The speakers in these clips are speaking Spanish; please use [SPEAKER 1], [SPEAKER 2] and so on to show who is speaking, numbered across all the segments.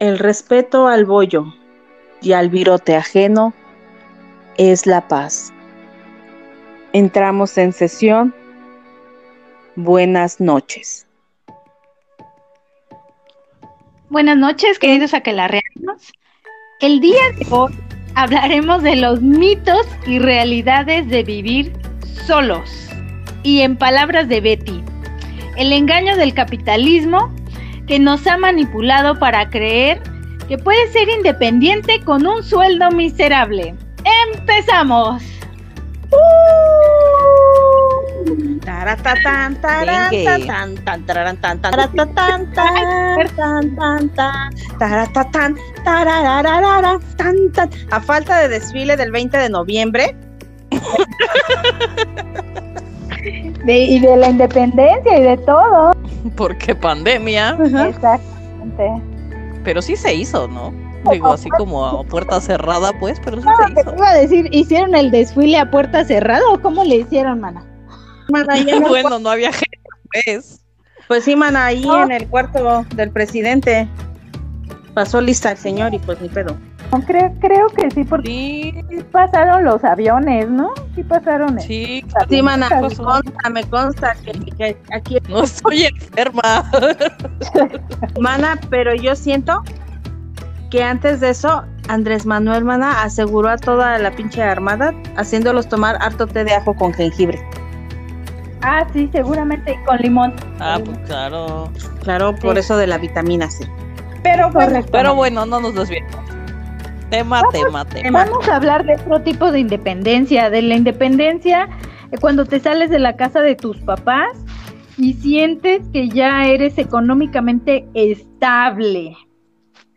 [SPEAKER 1] El respeto al bollo y al virote ajeno es la paz. Entramos en sesión. Buenas noches.
[SPEAKER 2] Buenas noches, queridos aquelarreanos. El día de hoy hablaremos de los mitos y realidades de vivir solos. Y en palabras de Betty, el engaño del capitalismo que nos ha manipulado para creer que puede ser independiente con un sueldo miserable. ¡Empezamos!
[SPEAKER 1] A falta de desfile del 20 de noviembre.
[SPEAKER 2] y de la independencia y de todo.
[SPEAKER 3] Porque pandemia.
[SPEAKER 2] Exactamente.
[SPEAKER 3] Pero sí se hizo, ¿no? Digo, así como a puerta cerrada, pues, pero sí se hizo.
[SPEAKER 2] iba a decir, ¿hicieron el desfile a puerta cerrada o cómo le hicieron, mana?
[SPEAKER 3] bueno, no había gente, pues.
[SPEAKER 1] Pues sí, mana, ahí en el cuarto del presidente. Pasó lista el señor y pues ni pedo.
[SPEAKER 2] Creo, creo que sí, porque sí. pasaron los aviones, ¿no? Sí pasaron.
[SPEAKER 3] Sí,
[SPEAKER 1] sí mana, me consta, me consta que, aquí...
[SPEAKER 3] No estoy enferma.
[SPEAKER 1] mana, pero yo siento que antes de eso, Andrés Manuel, mana, aseguró a toda la pinche armada haciéndolos tomar harto té de ajo con jengibre.
[SPEAKER 2] Ah, sí, seguramente con limón.
[SPEAKER 3] Ah, pues claro.
[SPEAKER 1] Claro, por eso de la vitamina C.
[SPEAKER 3] Pero bueno, pero bueno, no nos desviemos. Tema, tema, tema.
[SPEAKER 2] Vamos a hablar de otro tipo de independencia, de la independencia cuando te sales de la casa de tus papás y sientes que ya eres económicamente estable.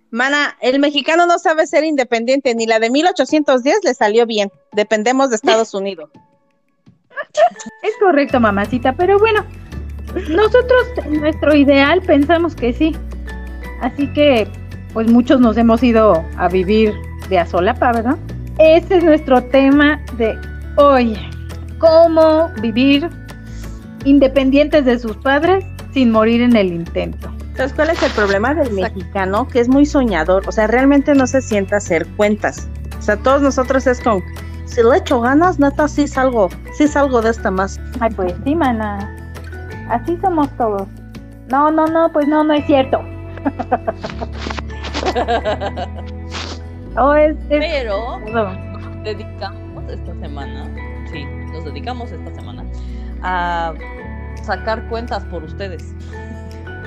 [SPEAKER 1] Mana, el mexicano no sabe ser independiente, ni la de 1810 le salió bien. Dependemos de Estados Unidos.
[SPEAKER 2] Es correcto, mamacita, pero bueno, nosotros, nuestro ideal, pensamos que sí. Así que pues muchos nos hemos ido a vivir de a solapa, ¿verdad? Ese es nuestro tema de hoy. ¿Cómo vivir independientes de sus padres sin morir en el intento?
[SPEAKER 1] ¿Sabes cuál es el problema del mexicano? Que es muy soñador, o sea, realmente no se sienta hacer cuentas. O sea, todos nosotros es con, si le echo ganas, neta, sí salgo, sí salgo de esta más.
[SPEAKER 2] Ay, pues sí, mana. Así somos todos. No, no, no, pues no, no es cierto.
[SPEAKER 3] oh, es, Pero dedicamos esta semana, sí, nos dedicamos esta semana a sacar cuentas por ustedes.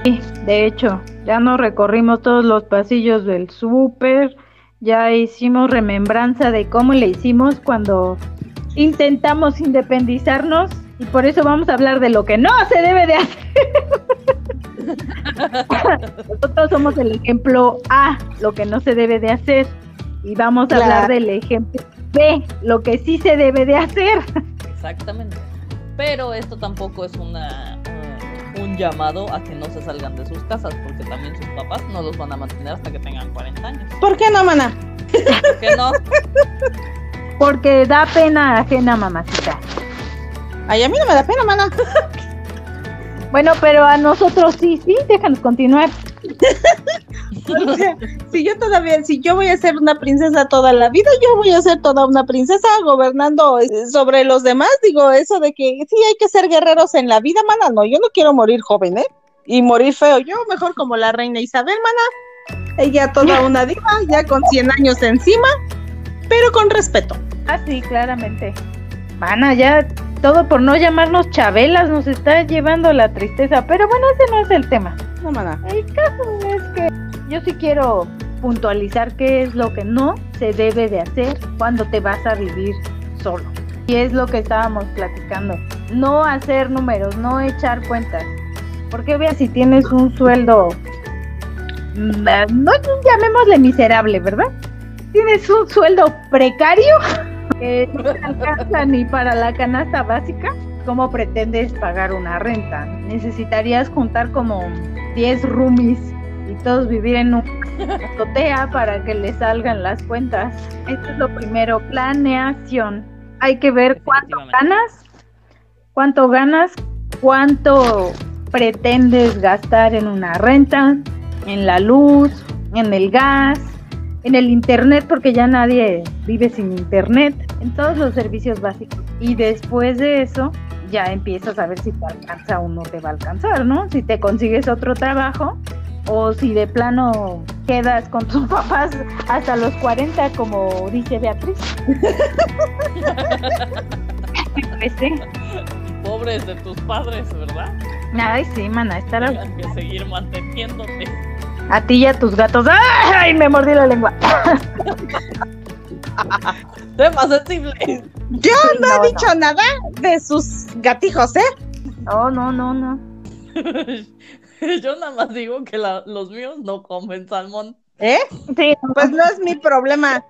[SPEAKER 2] Sí, de hecho, ya nos recorrimos todos los pasillos del súper, ya hicimos remembranza de cómo le hicimos cuando intentamos independizarnos y por eso vamos a hablar de lo que no se debe de hacer. Nosotros somos el ejemplo A, lo que no se debe de hacer. Y vamos a hablar del ejemplo B, lo que sí se debe de hacer.
[SPEAKER 3] Exactamente. Pero esto tampoco es una uh, un llamado a que no se salgan de sus casas, porque también sus papás no los van a mantener hasta que tengan 40 años.
[SPEAKER 1] ¿Por qué no, mana?
[SPEAKER 3] ¿Por qué no?
[SPEAKER 2] Porque da pena ajena, mamacita.
[SPEAKER 1] Ay, a mí no me da pena, mana.
[SPEAKER 2] Bueno, pero a nosotros sí, sí, déjanos continuar.
[SPEAKER 1] si yo todavía, si yo voy a ser una princesa toda la vida, yo voy a ser toda una princesa gobernando eh, sobre los demás. Digo, eso de que sí hay que ser guerreros en la vida, mana, no, yo no quiero morir joven, ¿eh? Y morir feo, yo mejor como la reina Isabel, mana. Ella toda una diva, ya con 100 años encima, pero con respeto.
[SPEAKER 2] Ah, sí, claramente. Mana, ya todo por no llamarnos chabelas nos está llevando la tristeza. Pero bueno, ese no es el tema.
[SPEAKER 1] No, mana.
[SPEAKER 2] El caso es que yo sí quiero puntualizar qué es lo que no se debe de hacer cuando te vas a vivir solo. Y es lo que estábamos platicando. No hacer números, no echar cuentas. Porque vea si tienes un sueldo, mm, no llamémosle miserable, ¿verdad? Tienes un sueldo precario que no te alcanza ni para la canasta básica, ¿cómo pretendes pagar una renta? Necesitarías juntar como 10 roomies y todos vivir en un azotea para que le salgan las cuentas. Esto es lo primero, planeación. Hay que ver cuánto ganas, cuánto ganas, cuánto pretendes gastar en una renta, en la luz, en el gas, en el internet, porque ya nadie vive sin internet, en todos los servicios básicos. Y después de eso, ya empiezas a ver si te alcanza o no te va a alcanzar, ¿no? Si te consigues otro trabajo o si de plano quedas con tus papás hasta los 40, como dice Beatriz. Pues sí.
[SPEAKER 3] Pobres de tus padres, ¿verdad?
[SPEAKER 2] Ay, sí, mana, estar
[SPEAKER 3] Tengan que seguir manteniéndote.
[SPEAKER 2] A ti y a tus gatos. ¡Ay! Me mordí la lengua.
[SPEAKER 3] Tema sensible.
[SPEAKER 1] Yo no he
[SPEAKER 2] No,
[SPEAKER 1] dicho nada de sus gatijos, ¿eh?
[SPEAKER 2] Oh, no, no, no.
[SPEAKER 3] Yo nada más digo que la- los míos no comen salmón.
[SPEAKER 1] ¿Eh?
[SPEAKER 2] Sí,
[SPEAKER 1] Pues no es mi problema.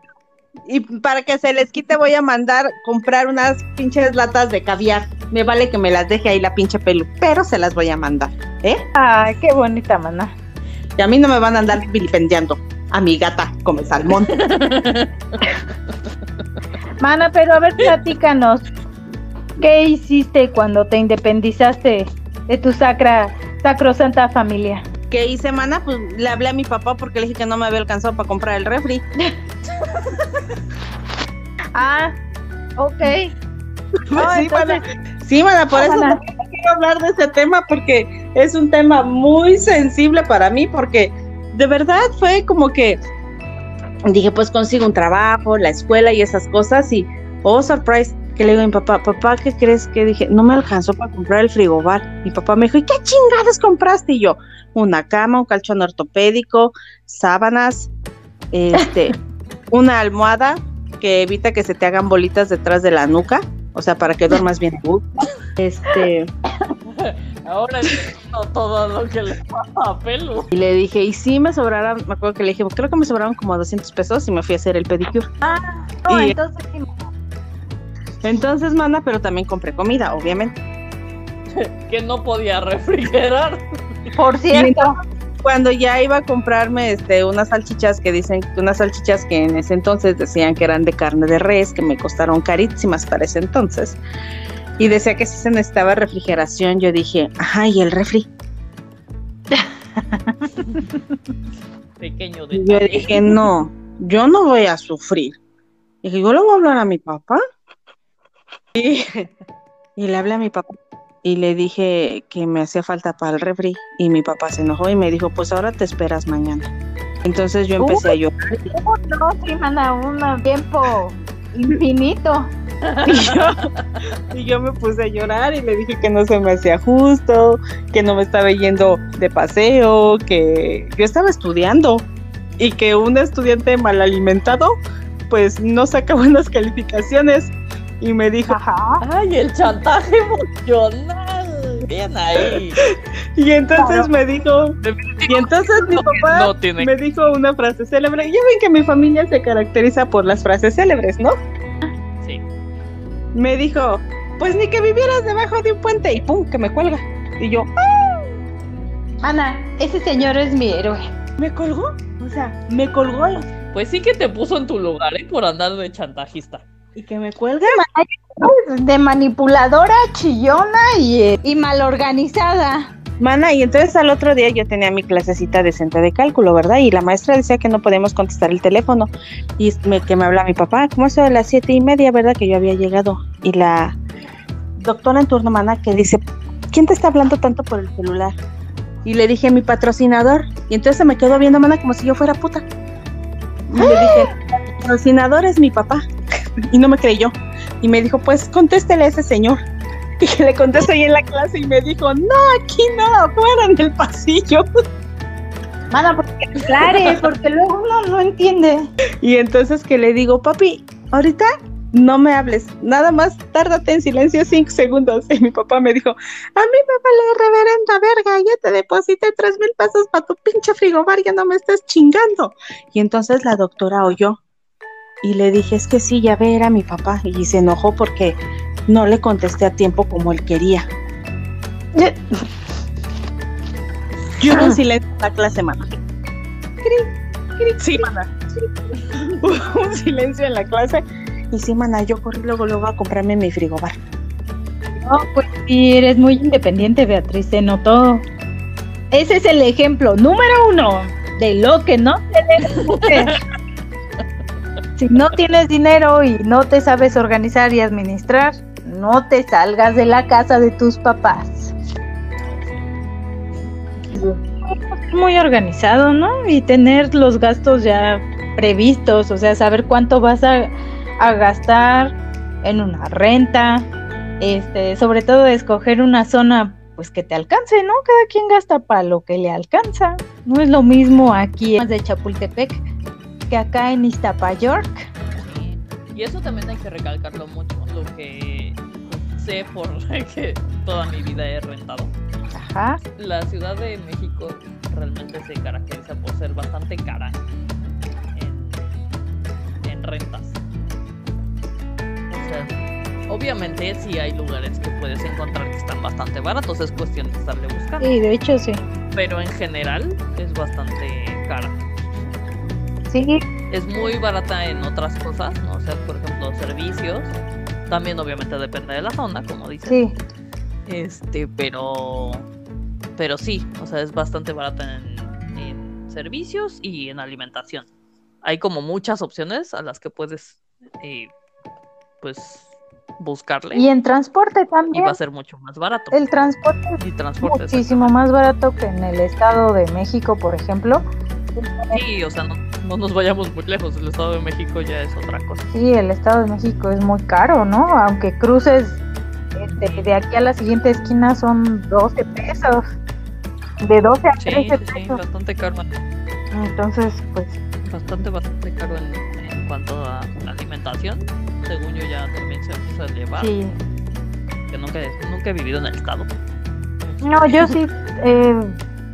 [SPEAKER 1] Y para que se les quite voy a mandar comprar unas pinches latas de caviar. Me vale que me las deje ahí la pinche pelu, pero se las voy a mandar, ¿eh?
[SPEAKER 2] Ay, qué bonita, mana.
[SPEAKER 1] Y a mí no me van a andar vilipendiando. A mi gata come salmón.
[SPEAKER 2] Mana, pero a ver, platícanos. ¿Qué hiciste cuando te independizaste de tu sacra, sacrosanta familia?
[SPEAKER 1] ¿Qué hice, mana? Pues le hablé a mi papá porque le dije que no me había alcanzado para comprar el refri.
[SPEAKER 2] Ah, ok. No,
[SPEAKER 1] sí, mana.
[SPEAKER 2] entonces,
[SPEAKER 1] Sí, mana, por
[SPEAKER 2] Ah,
[SPEAKER 1] eso
[SPEAKER 2] mana.
[SPEAKER 1] no quiero hablar de ese tema porque es un tema muy sensible para mí porque de verdad fue como que dije, pues consigo un trabajo, la escuela y esas cosas y, oh, surprise, que le digo a mi papá, papá, ¿qué crees que dije? No me alcanzó para comprar el frigobar. Mi papá me dijo, ¿y qué chingadas compraste? Y yo, una cama, un colchón ortopédico, sábanas, este, una almohada que evita que se te hagan bolitas detrás de la nuca, o sea, para que duermas bien. Este,
[SPEAKER 3] Ahora entiendo todo lo que le pasa a Pelu.
[SPEAKER 1] y le dije, y sí me sobraron, me acuerdo que le dije, creo que me sobraron como 200 pesos y me fui a hacer el pedicure.
[SPEAKER 2] no,
[SPEAKER 1] y-
[SPEAKER 2] entonces sí,
[SPEAKER 1] Entonces, mana, pero también compré comida, obviamente.
[SPEAKER 3] Que no podía refrigerar.
[SPEAKER 2] por cierto.
[SPEAKER 1] Cuando ya iba a comprarme este unas salchichas que dicen, unas salchichas que en ese entonces decían que eran de carne de res, que me costaron carísimas para ese entonces. Y decía que si se necesitaba refrigeración, yo dije, ajá, y el refri.
[SPEAKER 3] Pequeño
[SPEAKER 1] Y yo
[SPEAKER 3] detalle.
[SPEAKER 1] dije, no, yo no voy a sufrir. Dije, yo le voy a hablar a mi papá. Y, y le hablé a mi papá. Y le dije que me hacía falta para el refri. Y mi papá se enojó y me dijo, pues ahora te esperas mañana. Entonces yo empecé a llorar.
[SPEAKER 2] Oh, no, sí, mana, un tiempo infinito.
[SPEAKER 1] Y yo, y yo me puse a llorar y le dije que no se me hacía justo, que no me estaba yendo de paseo, que yo estaba estudiando y que un estudiante mal alimentado pues no saca buenas calificaciones. Y me dijo,
[SPEAKER 2] Ajá.
[SPEAKER 3] Ay, el chantaje emocional. Bien ahí.
[SPEAKER 1] y entonces me dijo, y entonces mi papá
[SPEAKER 3] No tiene.
[SPEAKER 1] me dijo una frase célebre. Ya ven que mi familia se caracteriza por las frases célebres, ¿no?
[SPEAKER 3] Sí.
[SPEAKER 1] Me dijo, pues ni que vivieras debajo de un puente y pum, que me cuelga. Y yo,
[SPEAKER 2] Ana, ese señor es mi héroe.
[SPEAKER 1] ¿me colgó? O sea, me colgó
[SPEAKER 3] Pues sí que te puso en tu lugar, ¿eh? Por andar de chantajista.
[SPEAKER 1] y que me cuelga.
[SPEAKER 2] De manipuladora, chillona y, mal organizada.
[SPEAKER 1] Mana, y entonces al otro día yo tenía mi clasecita decente de cálculo, ¿verdad? Y la maestra decía que no podíamos contestar el teléfono. Y que me habla mi papá, ¿cómo eso de las siete y media, verdad? Que yo había llegado. Y la doctora en turno, mana, que dice, ¿quién te está hablando tanto por el celular? Y le dije, mi patrocinador. Y entonces se me quedó viendo, mana, como si yo fuera puta. Y le dije, mi patrocinador es mi papá. Y no me creyó. Y me dijo, pues contéstele a ese señor. Y que le contesto ahí en la clase y me dijo, no, aquí no, afuera en el pasillo.
[SPEAKER 2] Mana, porque claro, porque luego uno no entiende.
[SPEAKER 1] Y entonces que le digo, papi, ahorita no me hables, nada más tárdate en silencio cinco segundos. Y mi papá me dijo, a mí me vale reverenda verga, ya te deposité tres mil pesos para tu pinche frigobar, ya no me estés chingando. Y entonces la doctora oyó y le dije, es que sí, ya ve, era mi papá. Y se enojó porque no le contesté a tiempo como él quería. Yo hubo un silencio en la clase, mana. Sí, mana. Hubo un silencio en la clase. Y sí, mana, yo corrí luego, luego a comprarme mi frigobar.
[SPEAKER 2] No, pues sí, eres muy independiente, Beatriz, se notó. Ese es el ejemplo número uno de lo que no se si no tienes dinero y no te sabes organizar y administrar, no te salgas de la casa de tus papás. Muy organizado, ¿no? Y tener los gastos ya previstos, o sea, saber cuánto vas a, gastar en una renta, este, sobre todo escoger una zona pues que te alcance, ¿no? Cada quien gasta para lo que le alcanza. No es lo mismo aquí de Chapultepec que acá en Iztapayork.
[SPEAKER 3] Y eso también hay que recalcarlo mucho, lo que sé por que toda mi vida he rentado.
[SPEAKER 2] Ajá.
[SPEAKER 3] La Ciudad de México realmente se caracteriza por ser bastante cara en, en rentas. O sea, obviamente sí hay lugares que puedes encontrar que están bastante baratos, es cuestión de estarle buscando.
[SPEAKER 2] Sí, de hecho sí.
[SPEAKER 3] Pero en general es bastante cara.
[SPEAKER 2] Sí,
[SPEAKER 3] Es muy barata en otras cosas, ¿no? O sea, por ejemplo, servicios. También obviamente depende de la zona, como dices.
[SPEAKER 2] sí.
[SPEAKER 3] Este, pero. Pero sí, o sea, es bastante barata en, en servicios y en alimentación. Hay como muchas opciones a las que puedes, eh, pues, buscarle.
[SPEAKER 2] Y en transporte
[SPEAKER 3] Y
[SPEAKER 2] también.
[SPEAKER 3] va a ser mucho más barato.
[SPEAKER 2] El transporte
[SPEAKER 3] Y
[SPEAKER 2] es
[SPEAKER 3] transporte.
[SPEAKER 2] muchísimo más barato que en el Estado de México, por ejemplo.
[SPEAKER 3] Sí, o sea, no, no nos vayamos muy lejos. El Estado de México ya es otra cosa.
[SPEAKER 2] Sí, el Estado de México es muy caro, ¿no? Aunque cruces este, de aquí a la siguiente esquina son 12 pesos. De 12 a
[SPEAKER 3] Sí,
[SPEAKER 2] 13
[SPEAKER 3] sí, sí,
[SPEAKER 2] pesos.
[SPEAKER 3] bastante caro.
[SPEAKER 2] Entonces, pues,
[SPEAKER 3] Bastante, bastante caro en, en cuanto a alimentación. Según yo ya también se empieza a elevar.
[SPEAKER 2] sí.
[SPEAKER 3] Que nunca, nunca he vivido en el Estado.
[SPEAKER 2] No, yo sí he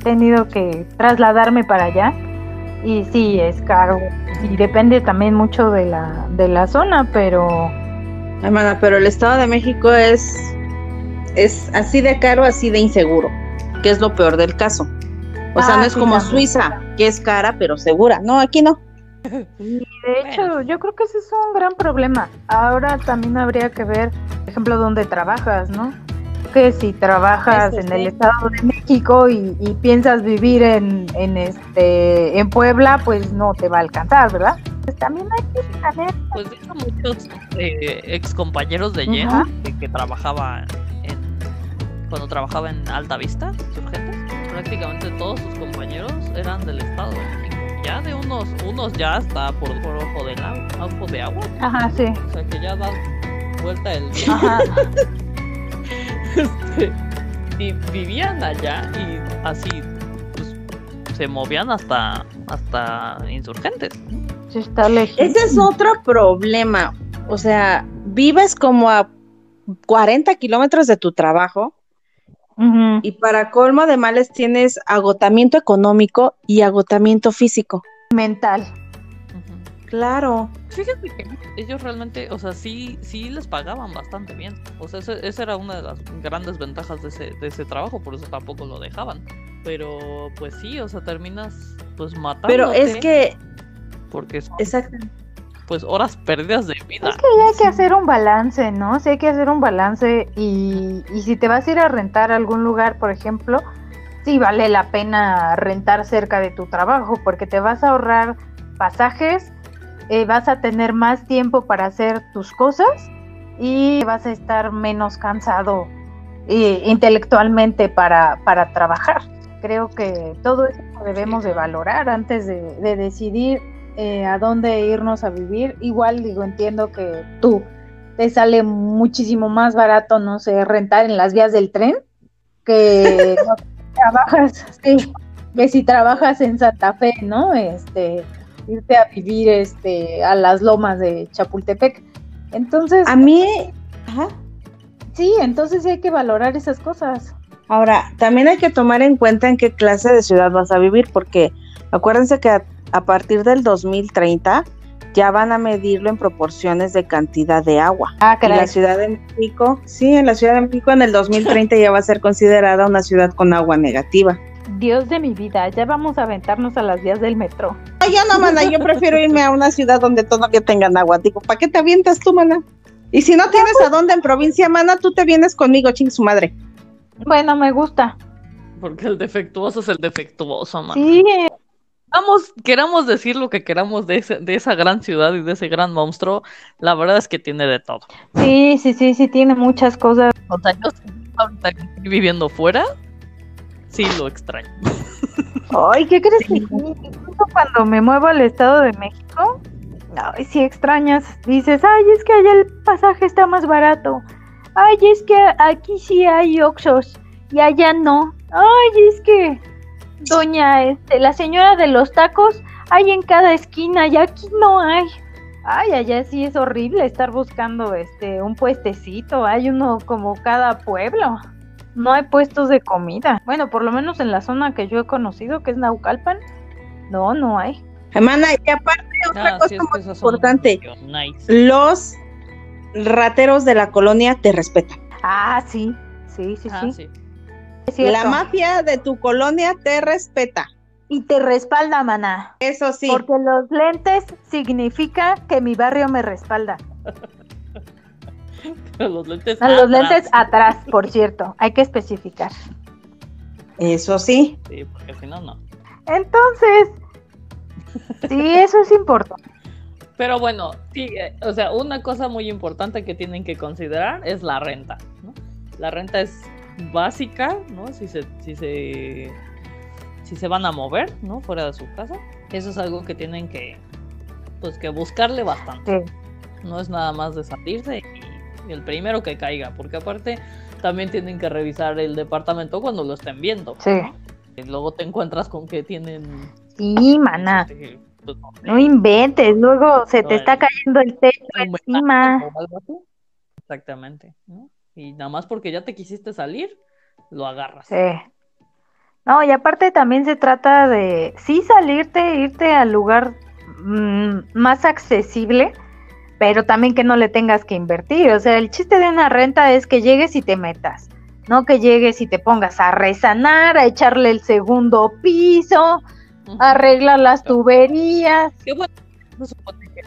[SPEAKER 2] tenido que trasladarme para allá. Y sí, es caro. Y depende también mucho de la, de la zona, pero
[SPEAKER 1] Hermana, pero el Estado de México es, es así de caro, así de inseguro, que es lo peor del caso. O sea,
[SPEAKER 2] Ah,
[SPEAKER 1] no es
[SPEAKER 2] sí,
[SPEAKER 1] como. Suiza, que es cara pero segura. No, aquí no.
[SPEAKER 2] Y de hecho, yo creo que ese es un gran problema. Ahora también habría que ver, por ejemplo, dónde trabajas, ¿no? Que si trabajas
[SPEAKER 1] Eso
[SPEAKER 2] en
[SPEAKER 1] sí.
[SPEAKER 2] el Estado de México y, y piensas vivir en, en este en Puebla, pues no te va a alcanzar, ¿verdad? Pues también hay que saber.
[SPEAKER 3] Pues hecho, muchos eh, ex compañeros de Jen
[SPEAKER 2] Ajá.
[SPEAKER 3] que, que trabajaba en. Cuando trabajaba en Alta Vista, Surgentes, prácticamente todos sus compañeros eran del Estado de México. Ya de unos, unos ya está por, por ojo de la, ojo de agua.
[SPEAKER 2] Ajá, sí.
[SPEAKER 3] O sea que ya da vuelta el
[SPEAKER 2] Ajá.
[SPEAKER 3] este, vivían allá y así pues, se movían hasta hasta insurgentes.
[SPEAKER 2] Sí está lejos.
[SPEAKER 1] Ese es otro problema. O sea, vives como a 40 kilómetros de tu trabajo y para colmo de males tienes agotamiento económico y agotamiento físico.
[SPEAKER 2] Mental.
[SPEAKER 1] Claro.
[SPEAKER 3] Fíjate que ellos realmente, o sea, sí, sí les pagaban bastante bien. O sea, ese- esa era una de las grandes ventajas de ese, de ese trabajo, por eso tampoco lo dejaban. Pero, pues sí, o sea, terminas pues matando.
[SPEAKER 1] Pero es que,
[SPEAKER 3] Porque son,
[SPEAKER 1] exacto.
[SPEAKER 3] pues horas perdidas de vida.
[SPEAKER 2] Es que ya hay que hacer un balance, ¿no? Sí hay que hacer un balance y, y si te vas a ir a rentar a algún lugar, por ejemplo, sí vale la pena rentar cerca de tu trabajo porque te vas a ahorrar pasajes, eh, vas a tener más tiempo para hacer tus cosas y vas a estar menos cansado intelectualmente para, para trabajar. Creo que todo eso debemos de valorar antes de, de decidir eh, a dónde irnos a vivir. Igual digo, entiendo que tú te sale muchísimo más barato, no sé, rentar en las vías del tren que no trabajas, sí, que si trabajas en Santa Fe, ¿no? Este, irte a vivir este a las lomas de Chapultepec. Entonces,
[SPEAKER 1] A mí, ajá.
[SPEAKER 2] sí, entonces sí hay que valorar esas cosas.
[SPEAKER 1] Ahora, también hay que tomar en cuenta en qué clase de ciudad vas a vivir, porque acuérdense que a, a partir del 2030 ya van a medirlo en proporciones de cantidad de agua.
[SPEAKER 2] Ah,
[SPEAKER 1] Y la Ciudad de México, sí, en la Ciudad de México en el 2030 ya va a ser considerada una ciudad con agua negativa.
[SPEAKER 2] Dios de mi vida, ya vamos a aventarnos a las vías del metro.
[SPEAKER 1] Ay, yo no, mana, yo prefiero irme a una ciudad donde todavía tengan agua. Digo, ¿para qué te avientas tú, mana? Y si no tienes a dónde en provincia, mana, tú te vienes conmigo, ching su madre.
[SPEAKER 2] Bueno, me gusta.
[SPEAKER 3] Porque el defectuoso es el defectuoso, man.
[SPEAKER 2] Sí,
[SPEAKER 3] queramos, queramos decir lo que queramos de, ese- de esa gran ciudad y de ese gran monstruo, la verdad es que tiene de todo.
[SPEAKER 2] Sí, sí, sí, sí, tiene muchas cosas.
[SPEAKER 3] O sea, yo ahorita que estoy viviendo fuera, sí lo extraño.
[SPEAKER 2] Ay, ¿qué crees que sí? Cuando me muevo al Estado de México, ay, sí extrañas. Dices, ay, es que allá el pasaje está más barato. Ay, es que aquí sí hay Oxos y allá no. Ay, es que doña, este, la señora de los tacos hay en cada esquina y aquí no hay. Ay, allá sí es horrible estar buscando este un puestecito. Hay uno como cada pueblo. No hay puestos de comida. Bueno, por lo menos en la zona que yo he conocido, que es Naucalpan, no, no hay.
[SPEAKER 1] Hermana, y aparte otra
[SPEAKER 3] Ah,
[SPEAKER 1] cosa
[SPEAKER 3] sí, es
[SPEAKER 1] muy
[SPEAKER 3] que esas son
[SPEAKER 1] importante,
[SPEAKER 3] nice.
[SPEAKER 1] los rateros de la colonia te respetan.
[SPEAKER 2] Ah, sí, sí, sí,
[SPEAKER 3] Ah,
[SPEAKER 2] sí.
[SPEAKER 3] sí.
[SPEAKER 1] La mafia de tu colonia te respeta.
[SPEAKER 2] Y te respalda, maná.
[SPEAKER 1] Eso sí.
[SPEAKER 2] Porque los lentes significa que mi barrio me respalda.
[SPEAKER 3] Los lentes.
[SPEAKER 2] A los
[SPEAKER 3] atrás.
[SPEAKER 2] lentes atrás, por cierto. Hay que especificar.
[SPEAKER 1] Eso sí.
[SPEAKER 3] Sí, porque si no, no.
[SPEAKER 2] Entonces, sí, eso es importante.
[SPEAKER 3] Pero bueno, sí, eh, o sea, una cosa muy importante que tienen que considerar es la renta, ¿no? La renta es básica, ¿no? Si se, si se, si se van a mover, ¿no? Fuera de su casa. Eso es algo que tienen que, pues, que buscarle bastante.
[SPEAKER 2] Sí.
[SPEAKER 3] No es nada más de salirse y el primero que caiga, porque aparte también tienen que revisar el departamento cuando lo estén viendo.
[SPEAKER 2] Sí.
[SPEAKER 3] ¿no? Y luego te encuentras con que tienen...
[SPEAKER 2] Sí, maná.
[SPEAKER 3] pues, no
[SPEAKER 2] inventes. Luego se te está cayendo el techo encima.
[SPEAKER 3] Exactamente. Y nada más porque ya te quisiste salir, lo agarras.
[SPEAKER 2] Sí. No, y aparte también se trata de sí salirte, irte al lugar mm, más accesible, pero también que no le tengas que invertir. O sea, el chiste de una renta es que llegues y te metas, no que llegues y te pongas a resanar, a echarle el segundo piso, a arreglar las tuberías.
[SPEAKER 3] Que bueno, se supone que-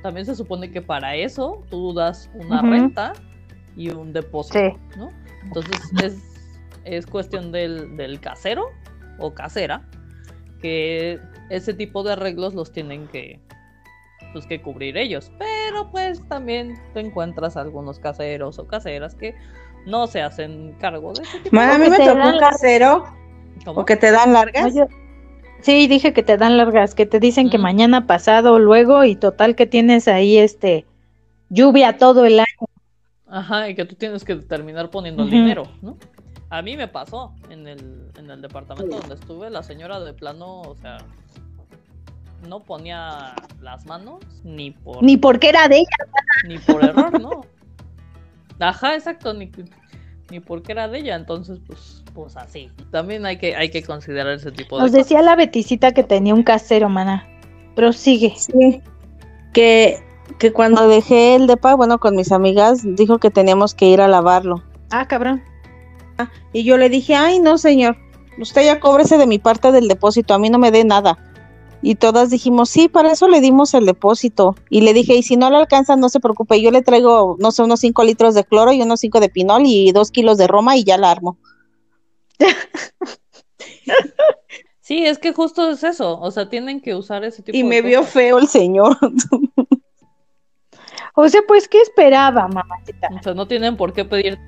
[SPEAKER 3] también se supone que para eso tú das una renta y un depósito,
[SPEAKER 2] Sí,
[SPEAKER 3] ¿no? Entonces es, es cuestión del, del casero o casera que ese tipo de arreglos los tienen que pues que cubrir ellos. Pero pues también te encuentras algunos caseros o caseras que no se hacen cargo de ese tipo
[SPEAKER 1] Man, a mí me
[SPEAKER 2] te
[SPEAKER 1] tocó
[SPEAKER 2] dan
[SPEAKER 1] un casero
[SPEAKER 3] ¿Cómo?
[SPEAKER 1] o que te dan largas.
[SPEAKER 2] Oye, sí, dije que te dan largas, que te dicen que mañana pasado, luego, y total que tienes ahí este lluvia todo el año.
[SPEAKER 3] Ajá, y que tú tienes que terminar poniendo el dinero, ¿no? A mí me pasó en el, en el departamento donde estuve, la señora de plano, o sea, no ponía las manos ni por
[SPEAKER 2] Ni porque era de ella.
[SPEAKER 3] ni por error, ¿no? Ajá, exacto, ni, ni porque era de ella, entonces pues, pues así. También hay que, hay que considerar ese tipo de
[SPEAKER 2] Nos
[SPEAKER 3] cosas.
[SPEAKER 2] decía la Beticita que tenía un casero, mana. Pero sigue.
[SPEAKER 1] Sí. Que, que cuando dejé el depa, bueno, con mis amigas, dijo que teníamos que ir a lavarlo.
[SPEAKER 2] Ah, cabrón.
[SPEAKER 1] Y yo le dije, ay, no, señor, usted ya cóbrese de mi parte del depósito, a mí no me dé nada. Y todas dijimos, sí, para eso le dimos el depósito. Y le dije, y si no le alcanza, no se preocupe, yo le traigo, no sé, unos 5 litros de cloro y unos 5 de pinol y 2 kilos de roma y ya la armo.
[SPEAKER 3] Sí, es que justo es eso, o sea, tienen que usar ese tipo
[SPEAKER 1] Y
[SPEAKER 3] de
[SPEAKER 1] me vio feo el señor.
[SPEAKER 2] O sea, pues, ¿qué esperaba, mamacita?
[SPEAKER 3] O sea, no tienen por qué pedir.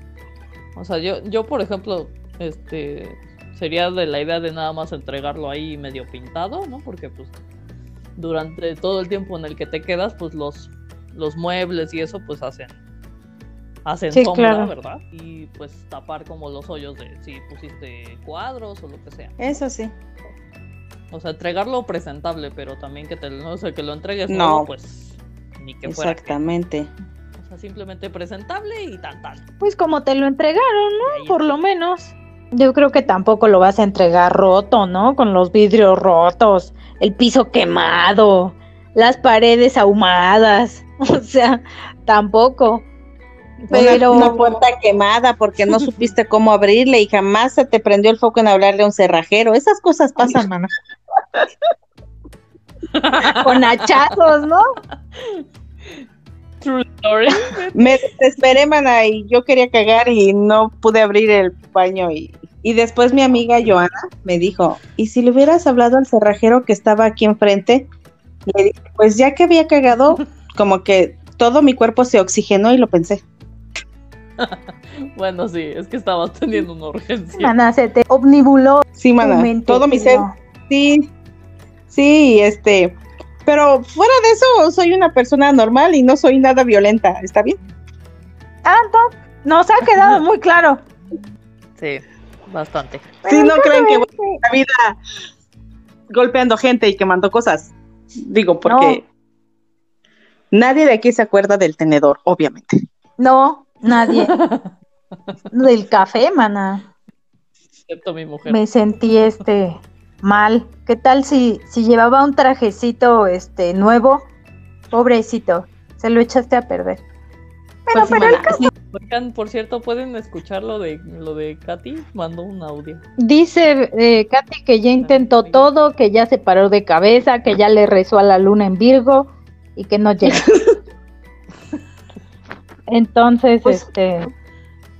[SPEAKER 3] O sea, yo, yo por ejemplo, este sería de la idea de nada más entregarlo ahí medio pintado, ¿no? Porque pues durante todo el tiempo en el que te quedas, pues los, los muebles y eso pues hacen hacen
[SPEAKER 2] Sí,
[SPEAKER 3] sombra,
[SPEAKER 2] claro.
[SPEAKER 3] ¿verdad? Y pues tapar como los hoyos de si pusiste cuadros o lo que sea.
[SPEAKER 1] Eso sí.
[SPEAKER 3] O sea, entregarlo presentable, pero también que te no sé, que lo entregues
[SPEAKER 1] No.
[SPEAKER 3] nuevo, pues ni que fuera.
[SPEAKER 1] Exactamente.
[SPEAKER 3] O sea, simplemente presentable y tan tan.
[SPEAKER 2] Pues como te lo entregaron,
[SPEAKER 3] ahí
[SPEAKER 2] por lo menos. Yo creo que tampoco lo vas a entregar roto, ¿no? Con los vidrios rotos, el piso quemado, las paredes ahumadas. O sea, tampoco.
[SPEAKER 1] Una-
[SPEAKER 2] Pero
[SPEAKER 1] Una, puerta quemada porque no supiste cómo abrirle y jamás se te prendió el foco en hablarle a un cerrajero. Esas cosas pasan, mana.
[SPEAKER 2] con hachazos, ¿no?
[SPEAKER 3] True story.
[SPEAKER 1] Me desesperé, mana, y yo quería cagar y no pude abrir el baño y Y después mi amiga Joana me dijo, ¿y si le hubieras hablado al cerrajero que estaba aquí enfrente? Le dije, pues ya que había cagado, como que todo mi cuerpo se oxigenó y lo pensé.
[SPEAKER 3] bueno, sí, es que estabas teniendo una urgencia.
[SPEAKER 2] Mana, se te omnibuló.
[SPEAKER 1] Sí, mana, todo mi ser. Sí, sí, este. Pero fuera de eso, soy una persona normal y no soy nada violenta, ¿está bien?
[SPEAKER 2] Ah, no, nos ha quedado muy claro.
[SPEAKER 3] Sí, bastante.
[SPEAKER 1] Si no creen que voy a la vida golpeando gente y quemando cosas. Digo, porque nadie de aquí se acuerda del tenedor, obviamente.
[SPEAKER 2] No, nadie. del café, mana.
[SPEAKER 3] Excepto mi mujer.
[SPEAKER 2] Me sentí este mal. ¿Qué tal si, si llevaba un trajecito este nuevo? Pobrecito, se lo echaste a perder. Pero,
[SPEAKER 3] pues
[SPEAKER 2] pero el caso...
[SPEAKER 3] por cierto, ¿pueden escuchar lo de, lo de Katy? Mandó un audio.
[SPEAKER 2] Dice eh, Katy que ya intentó todo, que ya se paró de cabeza, que ya le rezó a la luna en Virgo y que no llega. Entonces, pues, este,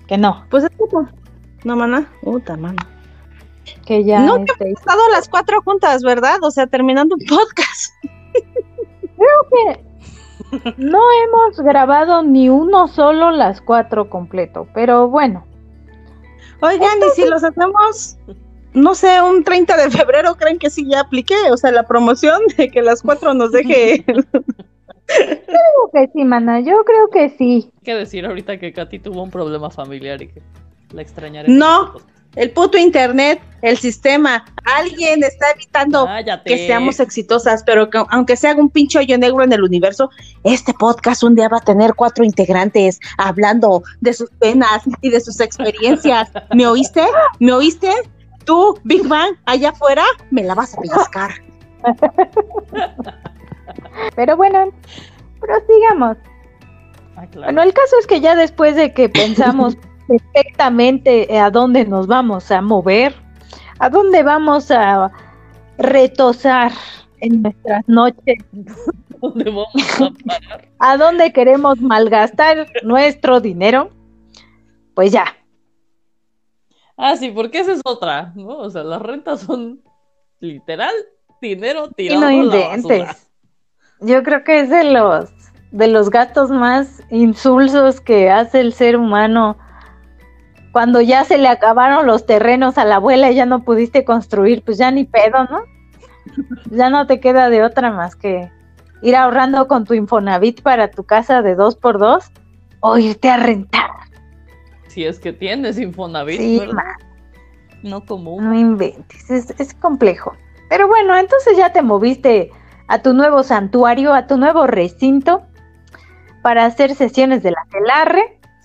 [SPEAKER 2] que no.
[SPEAKER 1] Pues es No, mana. Puta, mana.
[SPEAKER 2] Que ya.
[SPEAKER 1] No, este, estado las cuatro juntas, ¿verdad? O sea, terminando un podcast.
[SPEAKER 2] Creo que no hemos grabado ni uno solo las cuatro completo, pero bueno.
[SPEAKER 1] Oigan, y si los hacemos, no sé, un 30 de febrero, ¿creen que sí ya apliqué? O sea, la promoción de que las cuatro nos deje.
[SPEAKER 2] creo que sí, mana, yo creo que sí.
[SPEAKER 3] ¿Qué decir ahorita que Katy tuvo un problema familiar y que la extrañaré?
[SPEAKER 1] No, el puto internet, el sistema, alguien está evitando que seamos exitosas, pero que aunque se haga un pinche hoyo negro en el universo, este podcast un día va a tener cuatro integrantes hablando de sus penas y de sus experiencias. ¿Me oíste? ¿Me oíste? Tú, Big Bang, allá afuera, me la vas a pellizcar.
[SPEAKER 2] Pero bueno, prosigamos. Ah, bueno, el caso es que ya después de que pensamos perfectamente a dónde nos vamos a mover, a dónde vamos a retosar en nuestras noches.
[SPEAKER 3] ¿Dónde vamos a parar?
[SPEAKER 2] ¿A dónde queremos malgastar nuestro dinero? Pues ya.
[SPEAKER 3] Ah, sí, porque esa es otra, ¿no? O sea, las rentas son literal dinero tirado no inventes.
[SPEAKER 2] Yo creo que es de los de los gastos más insulsos que hace el ser humano cuando ya se le acabaron los terrenos a la abuela y ya no pudiste construir, pues ya ni pedo, ¿no? Ya no te queda de otra más que ir ahorrando con tu Infonavit para tu casa de dos por dos o irte a rentar.
[SPEAKER 3] Si es que tienes Infonavit,
[SPEAKER 2] sí,
[SPEAKER 3] No como
[SPEAKER 2] No inventes, es, es complejo. Pero bueno, entonces ya te moviste a tu nuevo santuario, a tu nuevo recinto para hacer sesiones de la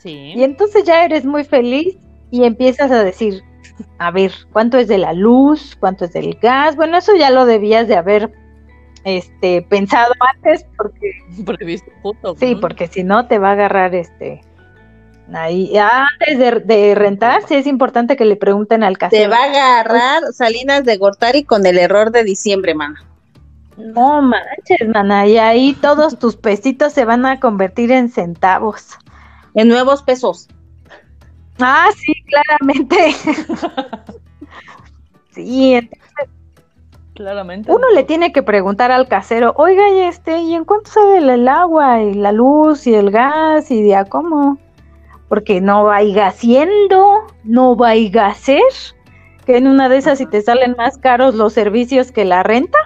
[SPEAKER 2] Gelarre y entonces ya eres muy feliz y empiezas a decir, a ver, ¿cuánto es de la luz? ¿Cuánto es del gas? Bueno, eso ya lo debías de haber este pensado antes porque Sí, porque si no te va a agarrar este ahí antes de, rentar, sí es importante que le pregunten al casero.
[SPEAKER 1] Te va a agarrar Salinas de Gortari con el error de diciembre, mana.
[SPEAKER 2] No manches, mana, y ahí todos tus pesitos se van a convertir en centavos
[SPEAKER 1] en nuevos pesos.
[SPEAKER 2] Ah, sí, claramente. sí, entonces.
[SPEAKER 3] Claramente.
[SPEAKER 2] Uno le tiene que preguntar al casero, oiga, y este, ¿y en cuánto sale el agua y la luz y el gas y de a cómo? Porque no vaya siendo, no vaya a ser que en una de esas si te salen más caros los servicios que la renta.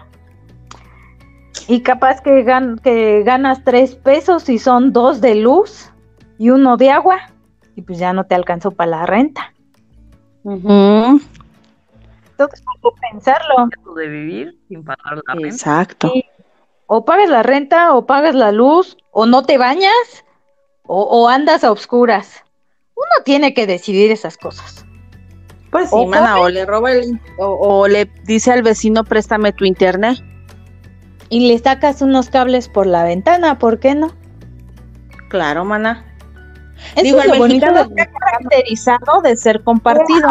[SPEAKER 2] Y capaz que, que ganas tres pesos y son dos de luz y uno de agua, y pues ya no te alcanzó para la renta. Entonces, ¿cómo pensarlo?
[SPEAKER 3] De vivir sin pagar la
[SPEAKER 1] renta. Exacto.
[SPEAKER 2] o pagas la renta, o pagas la luz, o no te bañas, o, andas a obscuras. Uno tiene que decidir esas cosas.
[SPEAKER 1] Pues sí, o mana, o le roba el, o, le dice al vecino, préstame tu internet.
[SPEAKER 2] Y le sacas unos cables por la ventana, ¿por qué no?
[SPEAKER 1] Claro, mana. Digo, el mexicano está caracterizado de ser compartido.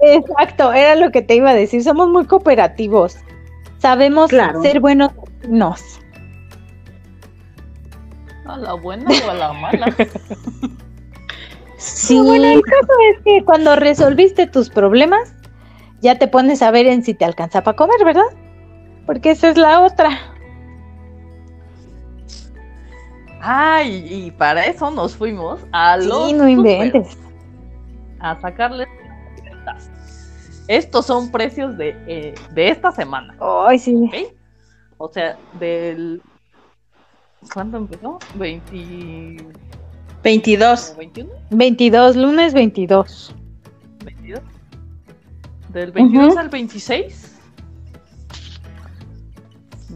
[SPEAKER 2] Exacto, era lo que te iba a decir. Somos muy cooperativos. Sabemos ser buenos nos.
[SPEAKER 3] ¿A la buena o a la mala?
[SPEAKER 1] Sí.
[SPEAKER 2] No, bueno, el caso es que cuando resolviste tus problemas, ya te pones a ver en si te alcanza para comer, ¿verdad? Porque esa es la otra.
[SPEAKER 3] Ay, y para eso nos fuimos a los
[SPEAKER 2] Sí, no inventes.
[SPEAKER 3] a sacarles. Estos son precios de, eh, de esta semana,
[SPEAKER 2] Ay, sí.
[SPEAKER 3] ¿ok? O sea, del... ¿Cuánto empezó? 20...
[SPEAKER 1] 22.
[SPEAKER 3] 21,
[SPEAKER 2] 22, lunes 22.
[SPEAKER 3] 22. Del 22
[SPEAKER 2] Ujú.
[SPEAKER 3] al 26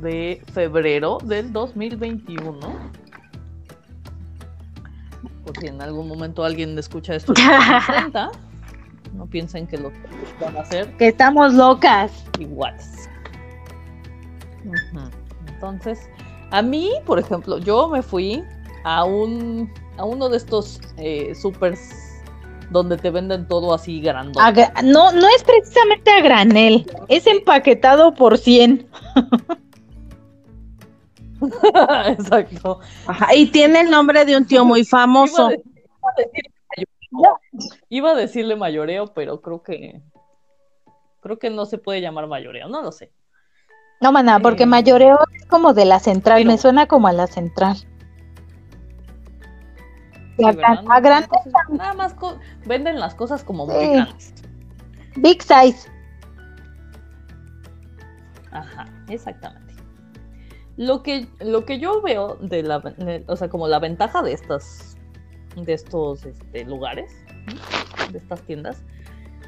[SPEAKER 3] de febrero del 2021. Por si en algún momento alguien escucha esto y no se cuenta, no piensen que lo van a hacer
[SPEAKER 2] Que estamos locas.
[SPEAKER 3] iguales. Entonces, a mí, por ejemplo, yo me fui a un a uno de estos eh, supers donde te venden todo así grande.
[SPEAKER 2] A gra- no, no es precisamente a granel, es empaquetado por 100.
[SPEAKER 3] Exacto.
[SPEAKER 1] Ajá, y tiene el nombre de un tío muy
[SPEAKER 3] Iba a,
[SPEAKER 1] famoso.
[SPEAKER 3] decir- iba a decirle mayoreo, iba a decirle mayoreo, pero creo que creo que no se puede llamar mayoreo, no lo sé.
[SPEAKER 2] No, maná, porque
[SPEAKER 3] Eh,
[SPEAKER 2] mayoreo es como de la central,
[SPEAKER 3] pero-
[SPEAKER 2] me suena como a la central.
[SPEAKER 3] Sí,
[SPEAKER 2] a
[SPEAKER 3] Entonces, nada más venden las cosas como muy grandes.
[SPEAKER 2] big size.
[SPEAKER 3] Ajá, exactamente. Lo que, lo que yo veo de la, o sea, como la ventaja de estas, de estos este, lugares, de estas tiendas,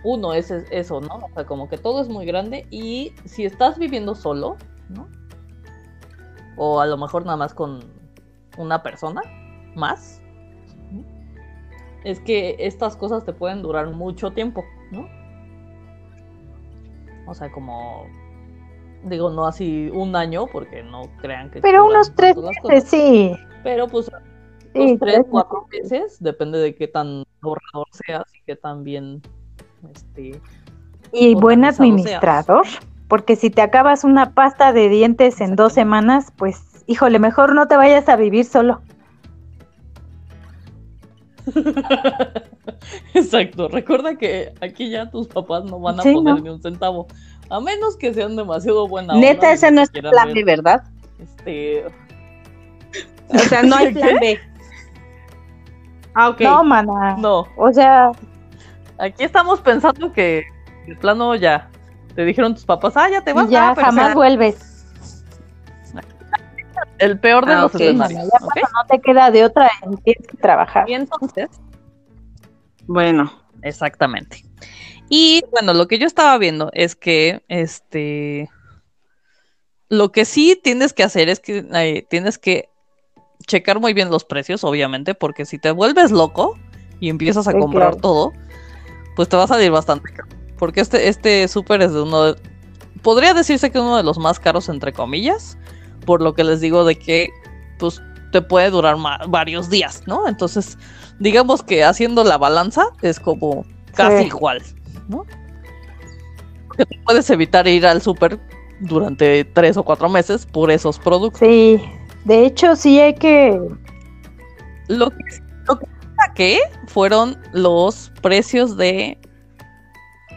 [SPEAKER 3] uno es, es eso, ¿no? O sea, como que todo es muy grande y si estás viviendo solo, ¿no? O a lo mejor nada más con una persona más, es que estas cosas te pueden durar mucho tiempo, ¿no? O sea, como digo, no así un año, porque no crean que
[SPEAKER 2] Pero unos tres meses, sí.
[SPEAKER 3] pero pues
[SPEAKER 2] Sí,
[SPEAKER 3] unos tres,
[SPEAKER 2] tres
[SPEAKER 3] cuatro meses, depende de qué tan ahorrador seas y qué tan bien este
[SPEAKER 2] Y buen
[SPEAKER 3] seas.
[SPEAKER 2] administrador, porque si te acabas una pasta de dientes en dos semanas, pues, híjole, mejor no te vayas a vivir solo.
[SPEAKER 3] Exacto, recuerda que aquí ya tus papás no van a
[SPEAKER 2] Sí,
[SPEAKER 3] poner
[SPEAKER 2] no.
[SPEAKER 3] ni un centavo, a menos que sean demasiado buena onda
[SPEAKER 1] Neta, ese no es
[SPEAKER 3] quieran
[SPEAKER 1] plan
[SPEAKER 3] ver,
[SPEAKER 1] B, ¿verdad?
[SPEAKER 3] Este,
[SPEAKER 1] O sea, no hay
[SPEAKER 3] ¿Qué?
[SPEAKER 1] plan B. Ah, ok.
[SPEAKER 2] No, maná.
[SPEAKER 3] no,
[SPEAKER 2] O sea,
[SPEAKER 3] aquí estamos pensando que de plano ya te dijeron tus papás, ah, ya te vas,
[SPEAKER 2] ya
[SPEAKER 3] ah,
[SPEAKER 2] jamás
[SPEAKER 3] será
[SPEAKER 2] vuelves.
[SPEAKER 3] el peor de
[SPEAKER 1] Ah,
[SPEAKER 3] los
[SPEAKER 1] ok.
[SPEAKER 3] escenarios,
[SPEAKER 2] Ya
[SPEAKER 3] ¿ok?
[SPEAKER 2] No te queda de otra tienes que trabajar.
[SPEAKER 3] Y entonces,
[SPEAKER 1] Bueno,
[SPEAKER 3] Exactamente. Y bueno, lo que yo estaba viendo es que este lo que sí tienes que hacer es que eh, tienes que checar muy bien los precios, obviamente, porque si te vuelves loco y empiezas a
[SPEAKER 2] Sí,
[SPEAKER 3] comprar
[SPEAKER 2] claro.
[SPEAKER 3] todo, pues te va a salir bastante caro. Porque este, este súper es de uno de, podría decirse que uno de los más caros, entre comillas, por lo que les digo de que, pues, te puede durar varios días, ¿no? Entonces, digamos que haciendo la balanza es como casi
[SPEAKER 2] Sí.
[SPEAKER 3] igual, ¿no? Que puedes evitar ir al súper durante tres o cuatro meses por esos productos.
[SPEAKER 2] Sí, de hecho sí hay que...
[SPEAKER 3] Lo que, lo que saqué fueron los precios de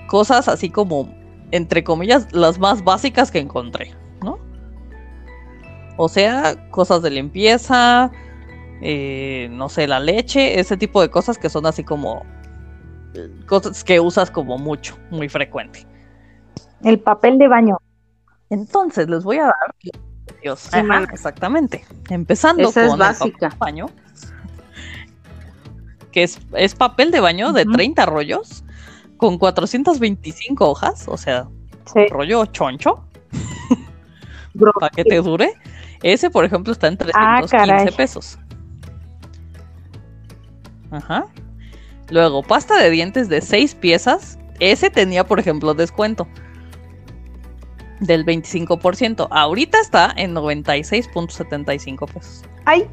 [SPEAKER 3] cosas así como, entre comillas, las más básicas que encontré, ¿no? O sea, cosas de limpieza, eh, no sé, la leche, ese tipo de cosas que son así como cosas que usas como mucho, muy frecuente.
[SPEAKER 2] El papel de baño.
[SPEAKER 3] Entonces les voy a dar.
[SPEAKER 1] Sí,
[SPEAKER 3] Ajá, exactamente. Empezando
[SPEAKER 1] Esa es
[SPEAKER 3] con el papel de baño, que es, es papel de baño de
[SPEAKER 2] Ujú.
[SPEAKER 3] 30 rollos con 425 hojas, o sea,
[SPEAKER 2] Sí.
[SPEAKER 3] rollo choncho, para que te dure. Ese, por ejemplo, está en
[SPEAKER 2] Ah,
[SPEAKER 3] 315
[SPEAKER 2] caray.
[SPEAKER 3] pesos. Ajá. Luego, pasta de dientes de 6 piezas. Ese tenía, por ejemplo, descuento del 25%. Ahorita está en 96.75 pesos.
[SPEAKER 2] Ay,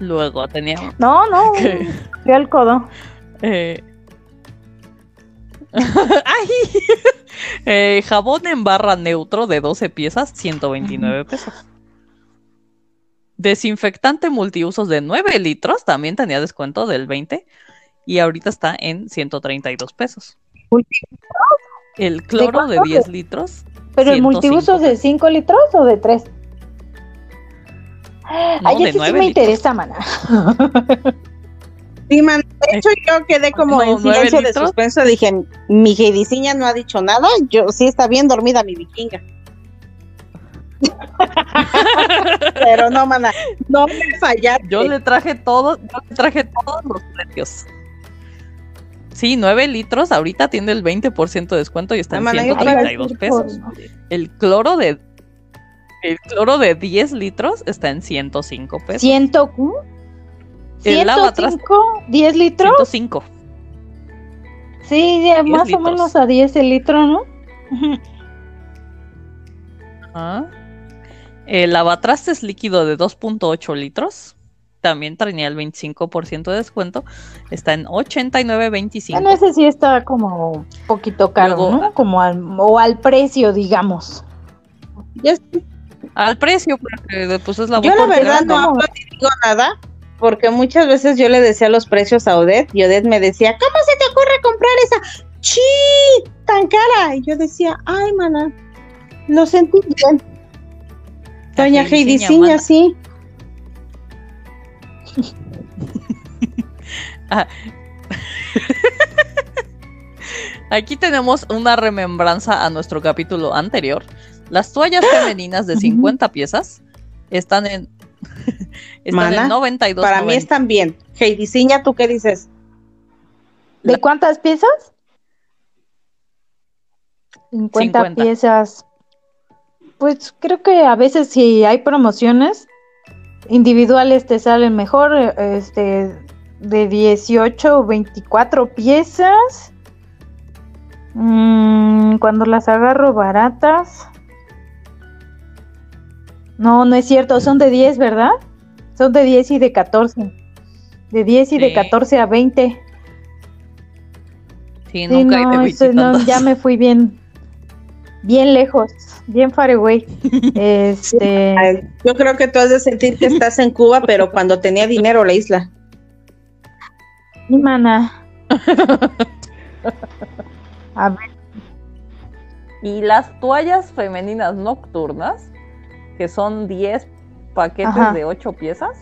[SPEAKER 3] Luego tenía
[SPEAKER 2] no, no,
[SPEAKER 3] que,
[SPEAKER 2] dio el codo.
[SPEAKER 3] eh, ¡Ay! Eh, jabón en barra neutro de 12 piezas, 129 pesos. Desinfectante multiusos de 9 litros también tenía descuento del 20 y ahorita está en 132 pesos. El cloro de,
[SPEAKER 2] cuánto?
[SPEAKER 3] 10 litros.
[SPEAKER 2] ¿Pero el
[SPEAKER 3] 105
[SPEAKER 2] multiuso de 5 litros o de 3? Ay,
[SPEAKER 3] de
[SPEAKER 2] ese sí
[SPEAKER 3] nueve
[SPEAKER 2] me
[SPEAKER 3] litros.
[SPEAKER 2] interesa, mana.
[SPEAKER 1] Sí, man, de hecho yo quedé como
[SPEAKER 3] No,
[SPEAKER 1] en silencio de suspenso, dije, mi Heidiciña no ha dicho nada, yo sí está bien dormida mi vikinga. Pero no, mana, no me fallaste.
[SPEAKER 3] Yo le traje todo, yo le traje todos los precios. Sí, 9 litros, ahorita tiene el 20% de descuento y está en
[SPEAKER 1] Ah, mana, yo otra vez
[SPEAKER 3] 132 pesos. El cloro de el cloro de 10 litros está en 105 pesos.
[SPEAKER 2] ¿Ciento?
[SPEAKER 3] El lavatrastes-
[SPEAKER 2] 105, 10 litros.
[SPEAKER 3] 105.
[SPEAKER 2] Sí, ya
[SPEAKER 3] 10
[SPEAKER 2] más o
[SPEAKER 3] litros.
[SPEAKER 2] menos a 10 el litro, ¿no?
[SPEAKER 3] Ajá. El lavatrastes líquido de 2.8 litros también tenía el 25% de descuento. Está en 89.25.
[SPEAKER 2] Bueno, ese sí está como un poquito caro,
[SPEAKER 3] Luego-
[SPEAKER 2] ¿no? Como al, o al precio, digamos.
[SPEAKER 1] Yo,
[SPEAKER 3] Al precio, porque pues es la
[SPEAKER 1] yo la verdad no digo nada, porque muchas veces yo le decía los precios a Odette y Odette me decía, ¿cómo se te ocurre comprar esa? ¡Chi! Tan cara. Y yo decía, ay, mana, lo sentí bien. Doña
[SPEAKER 3] Heidiciña, mana.
[SPEAKER 1] sí.
[SPEAKER 3] Aquí tenemos una remembranza a nuestro capítulo anterior. Las toallas femeninas de 50 piezas están en están
[SPEAKER 1] Mana,
[SPEAKER 3] en 92
[SPEAKER 1] Para mí están bien. Heidiciña, ¿tú qué dices?
[SPEAKER 2] ¿De
[SPEAKER 3] La-
[SPEAKER 2] cuántas piezas? 50,
[SPEAKER 3] 50.
[SPEAKER 2] piezas. Pues creo que a veces si hay promociones individuales te salen mejor, eh, este, de 18 o 24 piezas. Mm, cuando las agarro baratas. No, no es cierto, son de 10, ¿verdad? Son de 10 y de 14. De 10 y de
[SPEAKER 3] Sí.
[SPEAKER 2] 14 a 20.
[SPEAKER 3] Sí,
[SPEAKER 2] Sí,
[SPEAKER 3] nunca hay
[SPEAKER 2] no,
[SPEAKER 3] de
[SPEAKER 2] eso no,
[SPEAKER 3] veintitantas.
[SPEAKER 2] ya me fui bien, bien lejos, bien far away. Este,
[SPEAKER 1] Yo creo que tú has de sentir que estás en Cuba, pero cuando tenía dinero la isla.
[SPEAKER 2] mi mana. A ver,
[SPEAKER 3] Y las toallas femeninas nocturnas, que son 10 paquetes
[SPEAKER 2] Ajá.
[SPEAKER 3] de 8 piezas,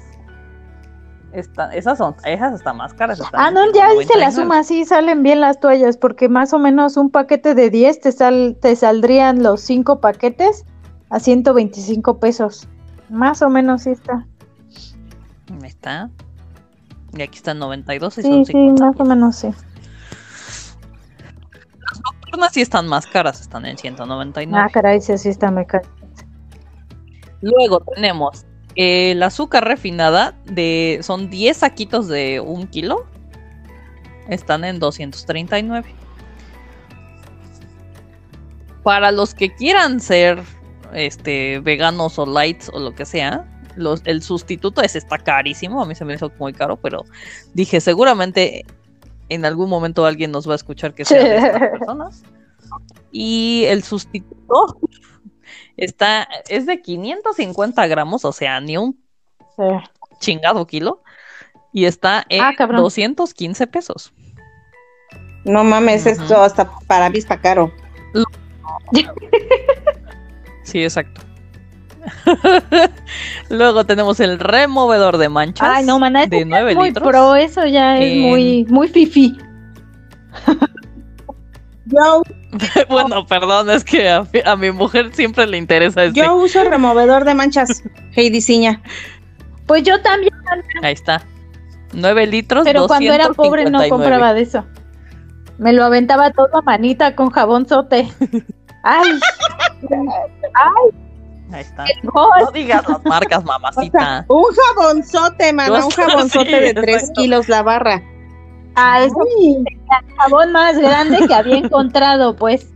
[SPEAKER 3] están, esas son, esas están más caras. están
[SPEAKER 2] ah, no, ya hice la
[SPEAKER 3] 199.
[SPEAKER 2] suma, sí salen bien las toallas, porque más o menos un paquete de 10 te, sal, te saldrían los 5 paquetes a 125 pesos. Más o menos sí está.
[SPEAKER 3] Está. Y aquí están 92 y
[SPEAKER 2] Sí,
[SPEAKER 3] son
[SPEAKER 2] sí,
[SPEAKER 3] 50.
[SPEAKER 2] más o menos sí.
[SPEAKER 3] nocturnas sí están más caras, están en 199.
[SPEAKER 2] Ah, caray, sí, sí está muy caro.
[SPEAKER 3] Luego tenemos el azúcar refinada de son 10 saquitos de un kilo. Están en 239. Para los que quieran ser este veganos o lights o lo que sea, los, el sustituto ese está carísimo. A mí se me hizo muy caro, pero dije seguramente en algún momento alguien nos va a escuchar que sea de estas personas. Y el sustituto está, es de 550 gramos, o sea, ni un
[SPEAKER 2] Sí.
[SPEAKER 3] chingado kilo. Y está en
[SPEAKER 2] Ah, cabrón.
[SPEAKER 3] 215 pesos.
[SPEAKER 1] No mames, esto hasta para mí está caro.
[SPEAKER 3] Sí, exacto. Luego tenemos el removedor de manchas
[SPEAKER 2] Ay, no,
[SPEAKER 3] de
[SPEAKER 2] eso ya
[SPEAKER 3] 9
[SPEAKER 2] es muy
[SPEAKER 3] litros.
[SPEAKER 2] pro, eso ya es muy, muy fifi.
[SPEAKER 1] Yo,
[SPEAKER 3] bueno, perdón, es que a, mi- a mi mujer siempre le interesa este.
[SPEAKER 1] yo uso removedor de manchas, Heidiciña.
[SPEAKER 2] Pues yo también,
[SPEAKER 3] Ahí está. 9 litros,
[SPEAKER 2] pero cuando era pobre no
[SPEAKER 3] 259.
[SPEAKER 2] compraba de eso. Me lo aventaba todo a manita con jabón sote. Ay,
[SPEAKER 3] Ahí está.
[SPEAKER 2] no,
[SPEAKER 3] digas las marcas,
[SPEAKER 1] O
[SPEAKER 3] mamacita.
[SPEAKER 1] sea, un jabonzote,
[SPEAKER 3] Yo
[SPEAKER 1] un jabonzote
[SPEAKER 3] sí,
[SPEAKER 1] de 3
[SPEAKER 3] exacto.
[SPEAKER 1] kilos la barra.
[SPEAKER 2] Ah, es el jabón más grande que había encontrado, pues.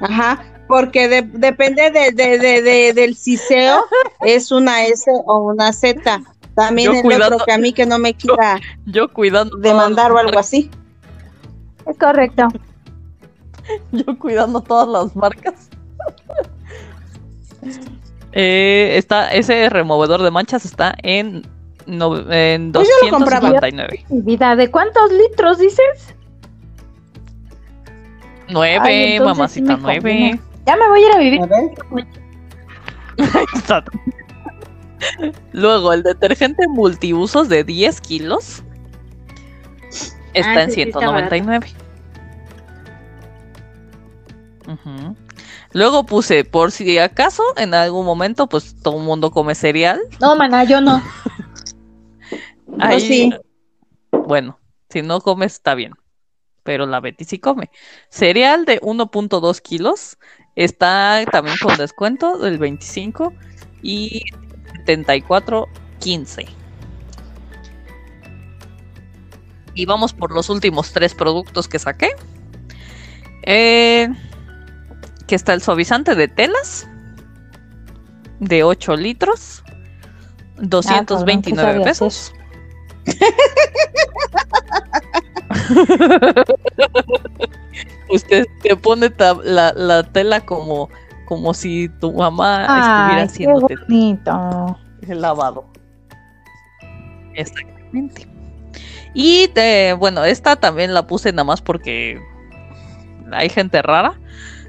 [SPEAKER 1] Ajá, porque de- depende de, de- de- de- del ciseo, es una S o una Z. También
[SPEAKER 3] Yo
[SPEAKER 1] el
[SPEAKER 3] cuidando-
[SPEAKER 1] otro que a mí que no me quiera
[SPEAKER 3] Yo cuidando.
[SPEAKER 1] demandar o algo así.
[SPEAKER 2] Es correcto.
[SPEAKER 3] Yo cuidando todas las marcas. Eh, está, ese removedor de manchas está en, no, en
[SPEAKER 1] Pues yo lo compraba.
[SPEAKER 3] 259.
[SPEAKER 2] Mi vida, ¿de cuántos litros dices?
[SPEAKER 3] Nueve,
[SPEAKER 2] Ay,
[SPEAKER 3] mamacita,
[SPEAKER 2] sí
[SPEAKER 3] nueve.
[SPEAKER 2] Ya me voy a ir a vivir.
[SPEAKER 1] A ver.
[SPEAKER 3] Está- Luego, el detergente multiusos de 10 kilos está
[SPEAKER 2] Ah,
[SPEAKER 3] en
[SPEAKER 2] sí está
[SPEAKER 3] 199. Ujú. Luego puse, por si acaso, en algún momento, pues todo el mundo come cereal.
[SPEAKER 2] No, maná, yo no.
[SPEAKER 3] Ahí-
[SPEAKER 1] sí.
[SPEAKER 3] Bueno, si no comes está bien, pero la Betty sí come. Cereal de 1.2 kilos está también con descuento del 25 y 74.15. Y vamos por los últimos tres productos que saqué. Eh, que está el suavizante de telas de 8 litros, 229
[SPEAKER 2] Ah,
[SPEAKER 3] pesos. Usted te pone la, la tela como, como si tu mamá estuviera
[SPEAKER 2] Ay, qué
[SPEAKER 3] haciéndote
[SPEAKER 2] bonito.
[SPEAKER 3] el lavado. Exactamente. Y de- bueno, esta también la puse nada más porque hay gente rara.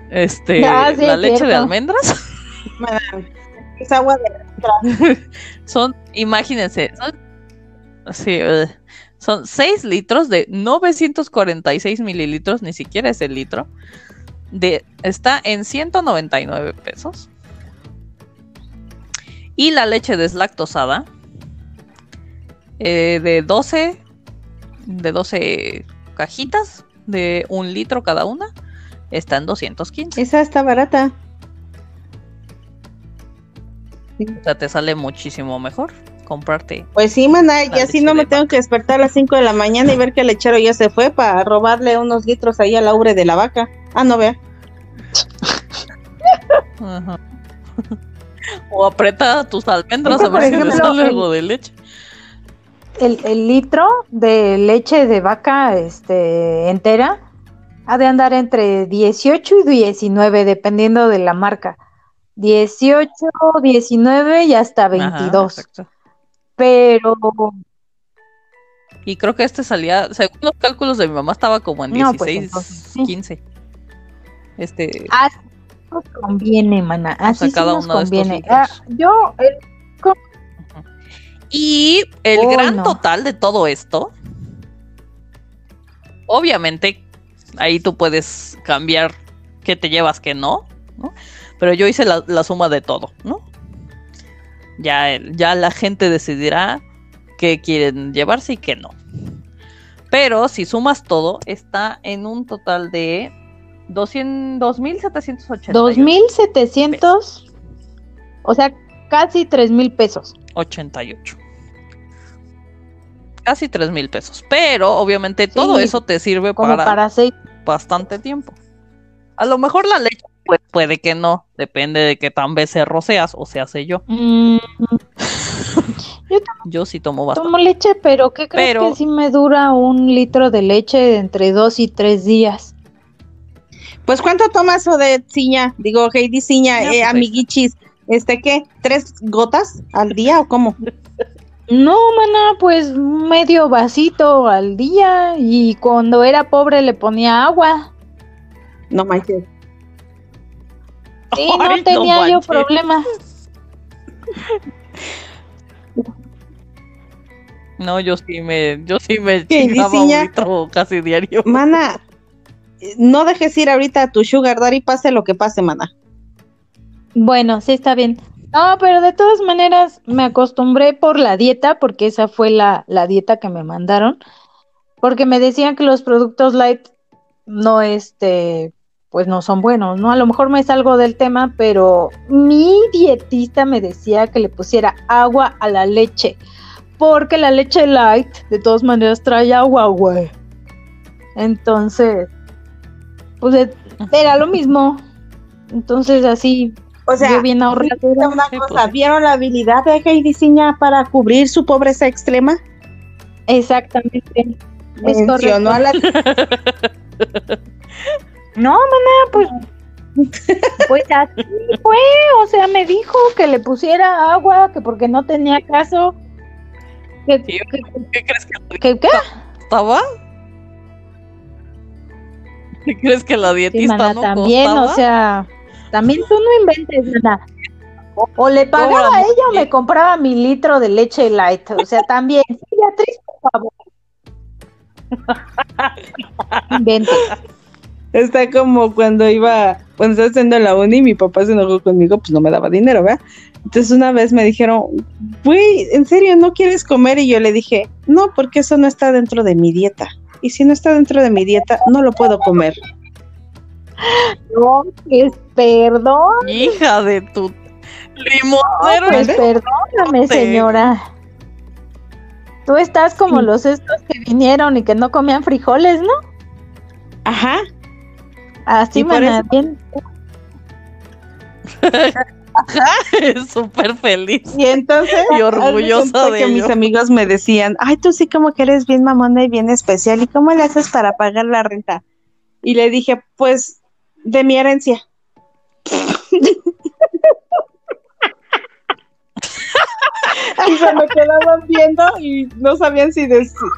[SPEAKER 3] Este,
[SPEAKER 2] Ah, sí,
[SPEAKER 3] la
[SPEAKER 2] es
[SPEAKER 3] leche de almendras
[SPEAKER 1] Es agua de
[SPEAKER 3] son, imagínense, son, sí, eh, son 6 litros de 946 mililitros, ni siquiera es el litro. De, está en 199 pesos. Y la leche deslactosada eh, de 12 de 12 cajitas de un litro cada una está en 215.
[SPEAKER 1] Esa está barata.
[SPEAKER 3] O sea, te sale muchísimo mejor comprarte.
[SPEAKER 1] Pues sí, maná, y así no me tengo que despertar a las 5 de la mañana y ver que el lechero ya se fue para robarle unos litros ahí al aure de la vaca. Ah, no vea.
[SPEAKER 3] Ajá. O aprieta tus almendras a ver si le
[SPEAKER 2] ejemplo,
[SPEAKER 3] sale
[SPEAKER 2] el-
[SPEAKER 3] algo de leche.
[SPEAKER 2] El, el litro de leche de vaca este, entera ha de andar entre 18 y 19, dependiendo de la marca. 18, 19 y hasta 22.
[SPEAKER 3] Ajá, exacto.
[SPEAKER 2] Pero
[SPEAKER 3] y creo que este salía, según los cálculos de mi mamá, estaba como en
[SPEAKER 2] No, pues,
[SPEAKER 3] 16,
[SPEAKER 2] entonces, sí.
[SPEAKER 3] 15. Este,
[SPEAKER 2] así nos conviene, mana. Así sí
[SPEAKER 3] cada
[SPEAKER 2] nos
[SPEAKER 3] uno de estos
[SPEAKER 2] conviene. Ah, yo, el-
[SPEAKER 3] Y el
[SPEAKER 2] Uy,
[SPEAKER 3] gran
[SPEAKER 2] no.
[SPEAKER 3] total de todo esto, obviamente, ahí tú puedes cambiar qué te llevas, qué no, ¿no? Pero yo hice la, la suma de todo, ¿no? Ya, ya la gente decidirá qué quieren llevarse y qué no. Pero si sumas todo, está en un total de 200 2.788.
[SPEAKER 2] 2.700, o sea, casi 3.000 pesos.
[SPEAKER 3] 88. Casi 3 mil pesos. Pero obviamente todo eso te sirve para,
[SPEAKER 2] para seis.
[SPEAKER 3] bastante tiempo. A lo mejor la leche puede que no. Depende de qué tan becerro seas o se hace yo.
[SPEAKER 2] Mm,
[SPEAKER 3] Yo sí tomo bastante.
[SPEAKER 2] tomo leche, pero ¿qué crees
[SPEAKER 3] Pero-
[SPEAKER 2] que sí me dura un litro de leche de entre dos y tres días?
[SPEAKER 1] Pues ¿cuánto tomas o de ciña? Digo, Heidi ciña,
[SPEAKER 3] No,
[SPEAKER 1] eh,
[SPEAKER 3] pues,
[SPEAKER 1] amiguichis. ¿Este qué? ¿Tres gotas al día o cómo?
[SPEAKER 2] No, mana, pues medio vasito al día y cuando era pobre le ponía agua.
[SPEAKER 1] No manches.
[SPEAKER 2] Sí,
[SPEAKER 3] Ay,
[SPEAKER 2] no
[SPEAKER 3] no
[SPEAKER 2] tenía yo problema.
[SPEAKER 3] No, yo sí me, yo sí me
[SPEAKER 1] ¿Qué,
[SPEAKER 3] chingaba un litro casi diario.
[SPEAKER 1] Mana, eh, no dejes ir ahorita a tu sugar daddy, pase lo que pase, mana.
[SPEAKER 2] Bueno, sí está bien. No, pero de todas maneras me acostumbré por la dieta, porque esa fue la, la dieta que me mandaron, porque me decían que los productos light no, este, pues no son buenos, ¿no? A lo mejor me salgo del tema, pero mi dietista me decía que le pusiera agua a la leche, porque la leche light de todas maneras trae agua, güey. Entonces, pues e- era lo mismo. Entonces así,
[SPEAKER 1] O sea,
[SPEAKER 2] yo bien
[SPEAKER 1] una cosa,
[SPEAKER 3] pues, sí.
[SPEAKER 1] ¿vieron la habilidad de Heidi ciña para cubrir su pobreza extrema?
[SPEAKER 2] Exactamente. Es
[SPEAKER 1] Mencionó
[SPEAKER 2] correcto.
[SPEAKER 1] a la
[SPEAKER 2] No, maná, pues Pues así fue, o sea, me dijo que le pusiera agua, que porque no tenía caso. Que,
[SPEAKER 3] ¿Qué,
[SPEAKER 2] que-
[SPEAKER 3] qué crees que
[SPEAKER 2] que- ¿qué?
[SPEAKER 3] costaba? ¿Qué crees que la
[SPEAKER 2] Sí,
[SPEAKER 3] dietista
[SPEAKER 2] mana,
[SPEAKER 3] no
[SPEAKER 2] también,
[SPEAKER 3] costaba?
[SPEAKER 2] o sea, también tú no inventes, mana. O le pagaba
[SPEAKER 3] Cobra
[SPEAKER 2] a ella o me compraba mi litro de leche light, o sea, también. Sí, Beatriz, por favor. Invente.
[SPEAKER 1] Está como cuando iba, cuando estaba haciendo la uni, mi papá se enojó conmigo, pues no me daba dinero, ¿verdad? Entonces una vez me dijeron, güey, ¿en serio no quieres comer? Y yo le dije, no, porque eso no está dentro de mi dieta. Y si no está dentro de mi dieta, no lo puedo comer.
[SPEAKER 2] No, pues perdón,
[SPEAKER 3] Hija de tu limonero.
[SPEAKER 2] pues perdóname, señora. Tú estás como
[SPEAKER 1] Sí.
[SPEAKER 2] los estos que vinieron y que no comían frijoles, ¿no?
[SPEAKER 1] Ajá.
[SPEAKER 2] Así, mana,
[SPEAKER 1] eso-
[SPEAKER 2] bien.
[SPEAKER 3] Es súper feliz.
[SPEAKER 1] Y entonces,
[SPEAKER 3] Y orgullosa de
[SPEAKER 1] que
[SPEAKER 3] ello.
[SPEAKER 1] mis amigos me decían, ay, tú sí como que eres bien mamona y bien especial, ¿y cómo le haces para pagar la renta? Y le dije, pues, de mi herencia. y se me quedaban viendo y no sabían si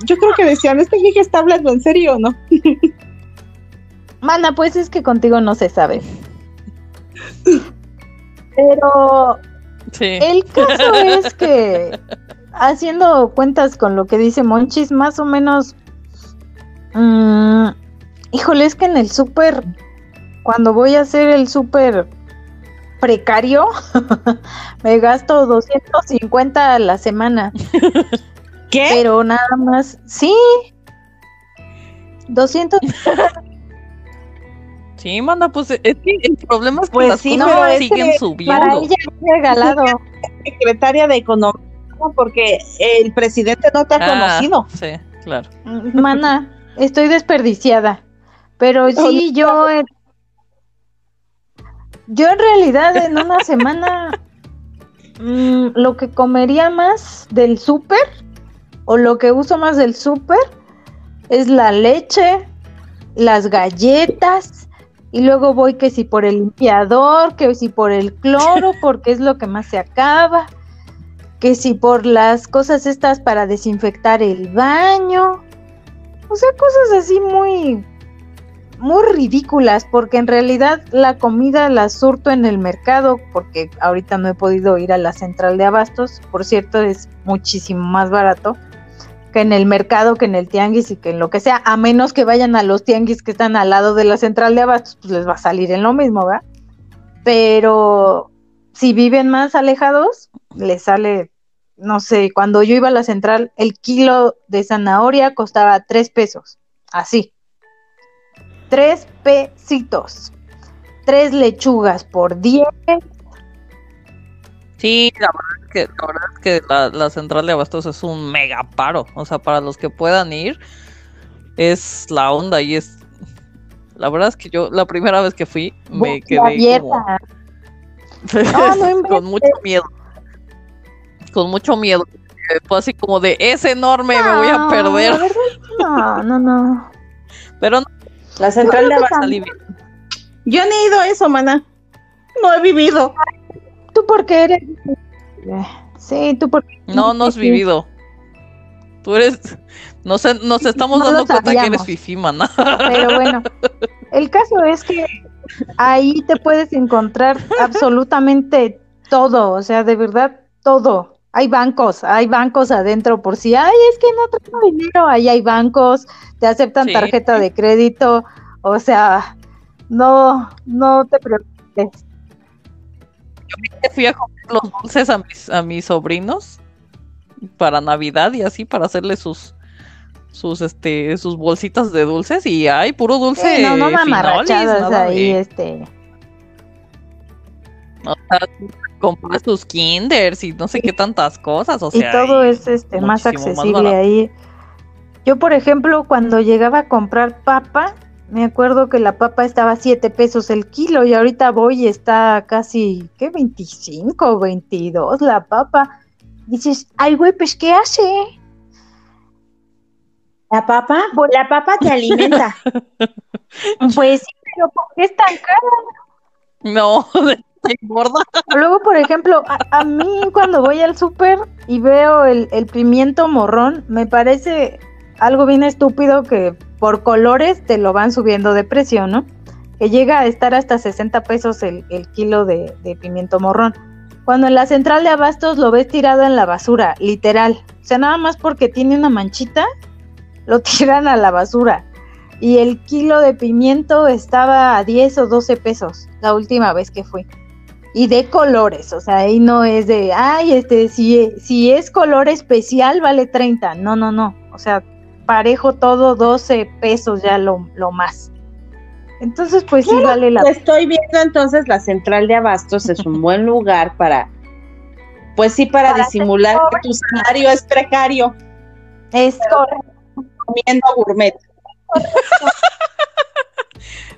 [SPEAKER 1] yo creo que decían, este vieja está hablando en serio o no.
[SPEAKER 2] Mana, pues es que contigo no se sabe. Pero
[SPEAKER 3] Sí.
[SPEAKER 2] el caso es que, haciendo cuentas con lo que dice Monchis, más o menos, mm, híjole, es que en el súper, cuando voy a hacer el súper precario, me gasto 250 a la semana,
[SPEAKER 1] ¿Qué?
[SPEAKER 2] pero nada más, sí, 200
[SPEAKER 3] Sí, manda, pues es que el problema es que
[SPEAKER 1] Pues
[SPEAKER 3] las
[SPEAKER 1] sí,
[SPEAKER 3] cosas
[SPEAKER 1] es
[SPEAKER 3] siguen subiendo.
[SPEAKER 2] para ella es regalado.
[SPEAKER 1] Secretaria de Economía, porque el presidente no te ha
[SPEAKER 3] Ah,
[SPEAKER 1] conocido.
[SPEAKER 3] Sí, claro.
[SPEAKER 2] Mana, estoy desperdiciada. Pero sí, yo. en- Yo en realidad en una semana. mm, lo que comería más del súper. O lo que uso más del súper. Es la leche. Las galletas. Y luego voy que si por el limpiador. Que si por el cloro. Porque es lo que más se acaba. Que si por las cosas estas para desinfectar el baño. O sea, cosas así muy, muy ridículas, porque en realidad la comida la surto en el mercado, porque ahorita no he podido ir a la central de abastos, por cierto, es muchísimo más barato que en el mercado, que en el tianguis y que en lo que sea, a menos que vayan a los tianguis que están al lado de la central de abastos, pues les va a salir en lo mismo, ¿verdad? Pero si viven más alejados, les sale no sé, cuando yo iba a la central, el kilo de zanahoria costaba tres pesos. Así. Tres pesitos. Tres lechugas por diez.
[SPEAKER 3] Sí, la verdad es que, la, verdad es que la, la central de abastos es un mega paro. O sea, para los que puedan ir, es la onda y es. La verdad es que yo, la primera vez que fui, me quedé como.
[SPEAKER 2] No, no
[SPEAKER 3] con mucho miedo. Con mucho miedo. Fue así como de, es enorme, me voy a perder.
[SPEAKER 2] la verdad es que no, no, no.
[SPEAKER 3] Pero no
[SPEAKER 1] La central de Abastos. Yo no he ido a eso, mana. No he vivido.
[SPEAKER 2] Tú porque eres. Sí, tú porque.
[SPEAKER 3] No, no has vivido. Tú eres. Nos, nos estamos
[SPEAKER 2] No
[SPEAKER 3] dando cuenta que eres
[SPEAKER 2] sabíamos.
[SPEAKER 3] fifi, mana.
[SPEAKER 2] Pero bueno, el caso es que ahí te puedes encontrar absolutamente todo, o sea, de verdad todo. Hay bancos, hay bancos adentro por si, ay, es que no traigo dinero, ahí hay bancos, te aceptan
[SPEAKER 3] Sí.
[SPEAKER 2] tarjeta de crédito, o sea, no, no te preocupes.
[SPEAKER 3] Fui a comprar los dulces a mis, a mis sobrinos para Navidad y así para hacerle sus sus este sus bolsitas de dulces y hay puro dulce
[SPEAKER 2] Sí, no, no
[SPEAKER 3] finolis, nada
[SPEAKER 2] ahí,
[SPEAKER 3] de-
[SPEAKER 2] este.
[SPEAKER 3] o sea, comprar sus kinders y no sé qué tantas cosas, o
[SPEAKER 2] y
[SPEAKER 3] sea,
[SPEAKER 2] todo
[SPEAKER 3] y-
[SPEAKER 2] es este más accesible ahí. Yo, por ejemplo, cuando llegaba a comprar papa, me acuerdo que la papa estaba a 7 pesos el kilo y ahorita voy y está casi, ¿qué? 25 o 22 la papa. Dices, ay, güey, pues, ¿qué hace?
[SPEAKER 1] ¿La papa? La papa te alimenta.
[SPEAKER 2] Pues sí, pero ¿por qué es tan caro?
[SPEAKER 3] No, gorda.
[SPEAKER 2] Luego, por ejemplo, a, mí cuando voy al súper y veo el, el, pimiento morrón, me parece algo bien estúpido que por colores te lo van subiendo de precio, ¿no? Que llega a estar hasta 60 pesos el, kilo de, pimiento morrón. Cuando en la central de abastos lo ves tirado en la basura, literal. O sea, nada más porque tiene una manchita, lo tiran a la basura. Y el kilo de pimiento estaba a 10 o 12 pesos la última vez que fui y de colores, o sea, ahí no es de, ay, este, si, si es color especial vale 30, no, no, no, o sea, parejo todo 12 pesos ya lo, lo más. Entonces, pues sí vale la
[SPEAKER 1] Estoy viendo entonces la central de abastos es un buen lugar para, pues sí, para, disimular que tu salario es precario.
[SPEAKER 2] Es correcto.
[SPEAKER 1] Comiendo gourmet.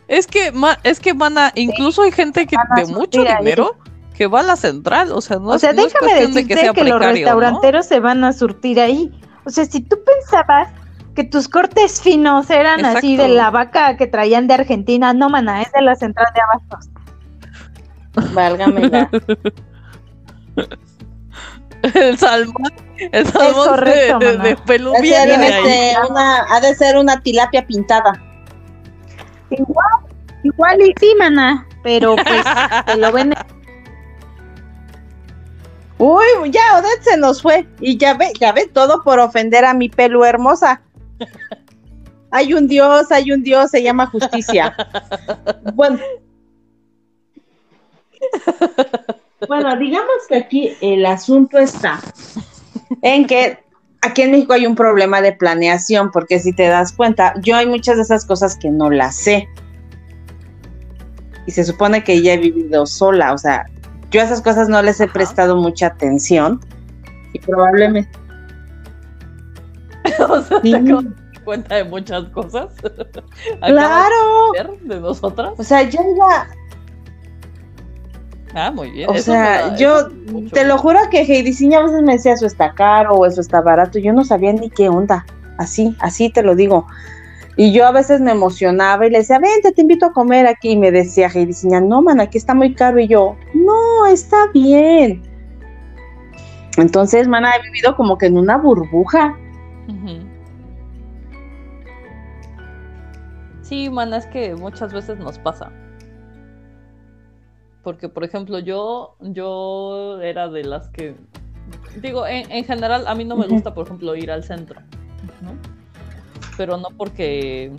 [SPEAKER 3] Es que, es que, mana, incluso hay gente que de mucho dinero que va a la central, o sea, no
[SPEAKER 2] O sea, déjame decirte que, los restauranteros se van a surtir ahí. O sea, si tú pensabas que tus cortes finos eran así de la vaca que traían de Argentina, no, mana, es de la central de abastos.
[SPEAKER 1] Válgame
[SPEAKER 3] el salmón, el salmón de, de,
[SPEAKER 1] de, ha de ser una tilapia pintada.
[SPEAKER 2] Igual, igual y sí, mana, pero pues te lo ven.
[SPEAKER 1] Uy, ya Odette se nos fue y ya ve, ya ve todo por ofender a mi pelo hermosa. Hay un Dios, hay un Dios, se llama justicia. Bueno. Bueno, digamos que aquí el asunto está en que aquí en México hay un problema de planeación, porque si te das cuenta, yo hay muchas de esas cosas que no las sé. Y se supone que ya he vivido sola, o sea, yo a esas cosas no les he prestado mucha atención. Y probablemente.
[SPEAKER 3] o sea, te cuenta de muchas cosas.
[SPEAKER 1] claro.
[SPEAKER 3] De nosotras.
[SPEAKER 1] O sea, yo iba
[SPEAKER 3] Ah, muy bien.
[SPEAKER 1] O sea, yo te lo juro que Heidi a veces me decía eso está caro o eso está barato. Yo no sabía ni qué onda. Así, así te lo digo. Y yo a veces me emocionaba y le decía, vente, te invito a comer aquí. Y me decía Heidi no, man, aquí está muy caro. Y yo, no, está bien. Entonces, mana, he vivido como que en una burbuja.
[SPEAKER 3] Sí, mana, es que muchas veces nos pasa. Porque, por ejemplo, yo, yo era de las que. Digo, en, general, a mí no me gusta, por ejemplo, ir al centro. ¿no? Pero no porque.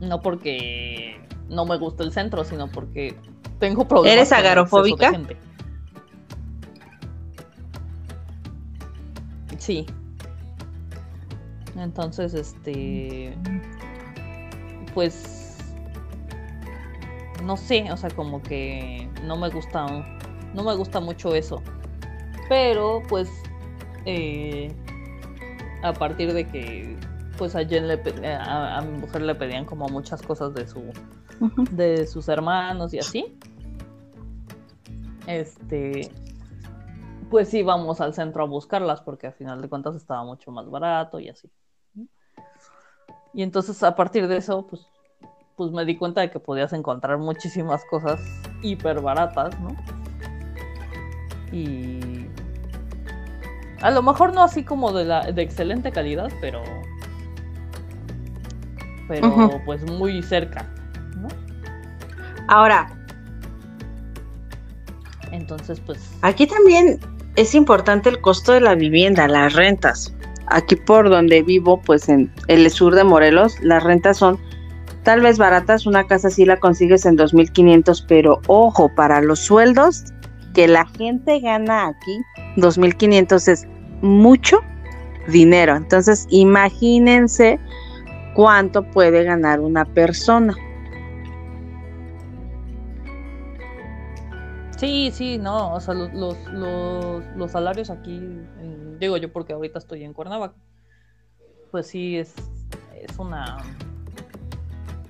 [SPEAKER 3] No porque no me gusta el centro, sino porque tengo problemas.
[SPEAKER 1] ¿Eres agarofóbica?
[SPEAKER 3] Sí. Entonces, este. Pues no sé, o sea, como que no me gusta, no me gusta mucho eso. Pero pues eh, a partir de que pues a Jen le a, mi mujer le pedían como muchas cosas de su de sus hermanos y así. Este pues íbamos al centro a buscarlas porque al final de cuentas estaba mucho más barato y así. Y entonces a partir de eso, pues pues me di cuenta de que podías encontrar muchísimas cosas hiper baratas, ¿no? Y a lo mejor no así como de la de excelente calidad, pero pero pues muy cerca, ¿no?
[SPEAKER 1] Ahora,
[SPEAKER 3] entonces pues
[SPEAKER 1] aquí también es importante el costo de la vivienda, las rentas. Aquí por donde vivo, pues en el sur de Morelos, las rentas son Tal vez baratas, una casa sí la consigues en 2.500, pero ojo, para los sueldos que la gente gana aquí, 2.500 es mucho dinero. Entonces, imagínense cuánto puede ganar una persona.
[SPEAKER 3] Sí, sí, no, o sea, los, los, salarios aquí, digo yo porque ahorita estoy en Cuernavaca, pues sí, es, es una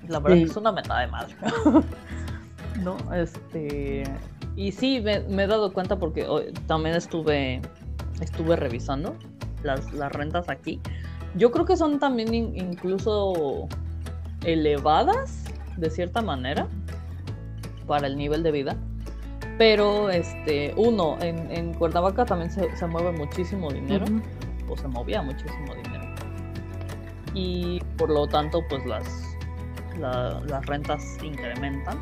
[SPEAKER 3] la verdad es una meta de madre. ¿No? Este. Y sí, me, he dado cuenta porque también estuve. Estuve revisando las, las rentas aquí. Yo creo que son también incluso elevadas, de cierta manera. para el nivel de vida. Pero, este, uno, en, en Cuernavaca también se, se mueve muchísimo dinero, o se movía muchísimo dinero. Y por lo tanto, pues las, la- las rentas incrementan.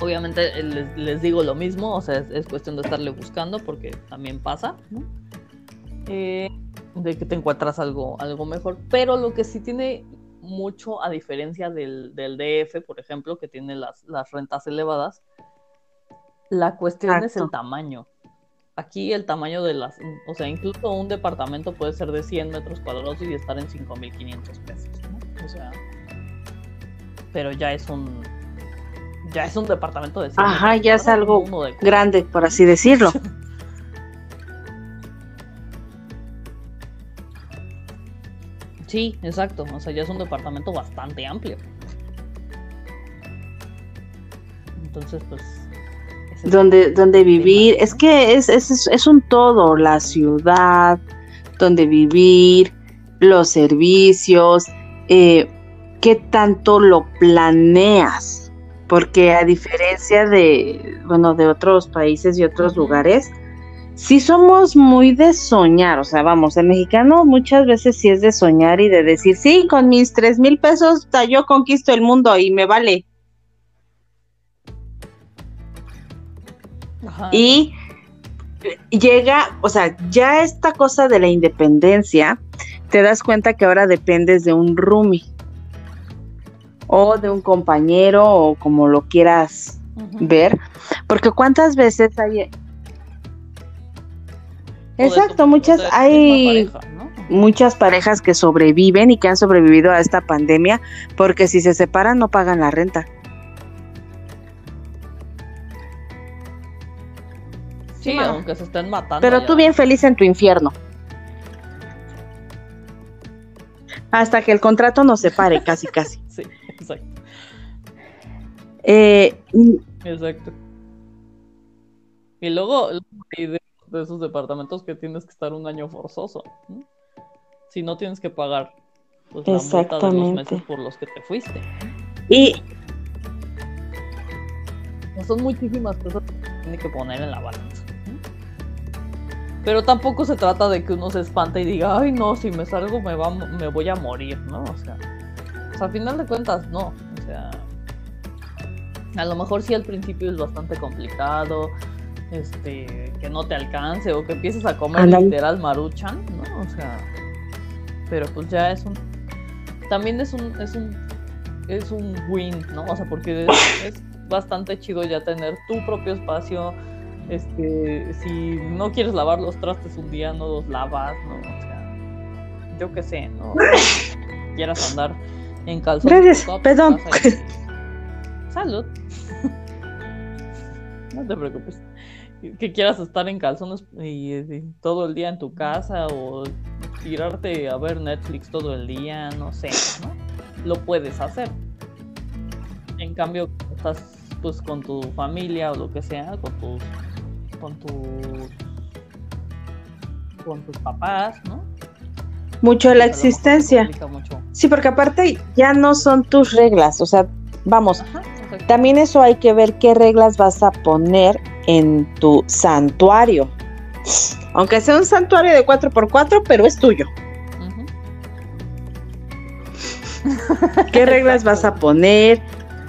[SPEAKER 3] Obviamente eh, les, les digo lo mismo, o sea, es, es cuestión de estarle buscando porque también pasa, ¿no? Eh, de que te encuentras algo, algo mejor. Pero lo que sí tiene mucho, a diferencia del, del DF, por ejemplo, que tiene las, las rentas elevadas, la cuestión es el tamaño. Aquí el tamaño de las, o sea, incluso un departamento puede ser de 100 metros cuadrados y estar en 5.500 pesos, ¿no? O sea, pero ya es un, ya es un departamento de 100
[SPEAKER 1] Ajá,
[SPEAKER 3] metros
[SPEAKER 1] ya es algo Grande, por así decirlo.
[SPEAKER 3] Sí, exacto. O sea, ya es un departamento bastante amplio. Entonces, pues.
[SPEAKER 1] Donde, donde vivir, es que es, es, es- un todo, la ciudad, donde vivir, los servicios, eh, qué tanto lo planeas, porque a diferencia de, bueno, de otros países y otros lugares, sí somos muy de soñar, o sea, vamos, el mexicano muchas veces sí es de soñar y de decir, sí, con mis tres mil pesos yo conquisto el mundo y me vale.
[SPEAKER 3] Ajá,
[SPEAKER 1] y llega, o sea, ya esta cosa de la independencia, te das cuenta que ahora dependes de un roomie o de un compañero o como lo quieras ver, porque cuántas veces hay...
[SPEAKER 3] O tu-
[SPEAKER 1] Exacto, muchas hay
[SPEAKER 3] misma pareja, ¿no?
[SPEAKER 1] muchas parejas que sobreviven y que han sobrevivido a esta pandemia porque si se separan no pagan la renta.
[SPEAKER 3] Sí, aunque se estén matando.
[SPEAKER 1] Pero
[SPEAKER 3] ya.
[SPEAKER 1] tú bien feliz en tu infierno. Hasta que el contrato nos separe, casi, casi.
[SPEAKER 3] Sí, exacto.
[SPEAKER 1] Eh,
[SPEAKER 3] Exacto. Y luego, de, de esos departamentos que tienes que estar un año forzoso. Si no tienes que pagar pues, la multa de los
[SPEAKER 1] Exactamente.
[SPEAKER 3] meses por los que te fuiste.
[SPEAKER 1] y
[SPEAKER 3] Son muchísimas cosas que tiene que poner en la balanza. Pero tampoco se trata de que uno se espante y diga, ay no, si me salgo me, va, me voy a morir, ¿no? O sea, o sea, a final de cuentas, no. O sea, a lo mejor sí al principio es bastante complicado, este, que no te alcance o que empieces a comer literal maruchan, ¿no? O sea, pero pues ya es un, también es un, es un, es un win, ¿no? O sea, porque es, es bastante chido ya tener tu propio espacio, este, si no quieres lavar los trastes un día, no los lavas, ¿no? O sea, yo qué sé, ¿no? Quieras andar en calzones.
[SPEAKER 1] Gracias, perdón.
[SPEAKER 3] Salud. No te preocupes. Que quieras estar en calzones y, y todo el día en tu casa o tirarte a ver Netflix todo el día, no sé, ¿no? Lo puedes hacer. En cambio, estás pues con tu familia o lo que sea, con tus con tus con tus papás, ¿no?
[SPEAKER 1] mucho la existencia.
[SPEAKER 3] mucho.
[SPEAKER 1] Sí, porque aparte ya no son tus reglas, o sea, vamos,
[SPEAKER 3] Ajá,
[SPEAKER 1] también eso hay que ver qué reglas vas a poner en tu santuario. Aunque sea un santuario de 4x4, pero es tuyo. ¿Qué reglas vas a poner?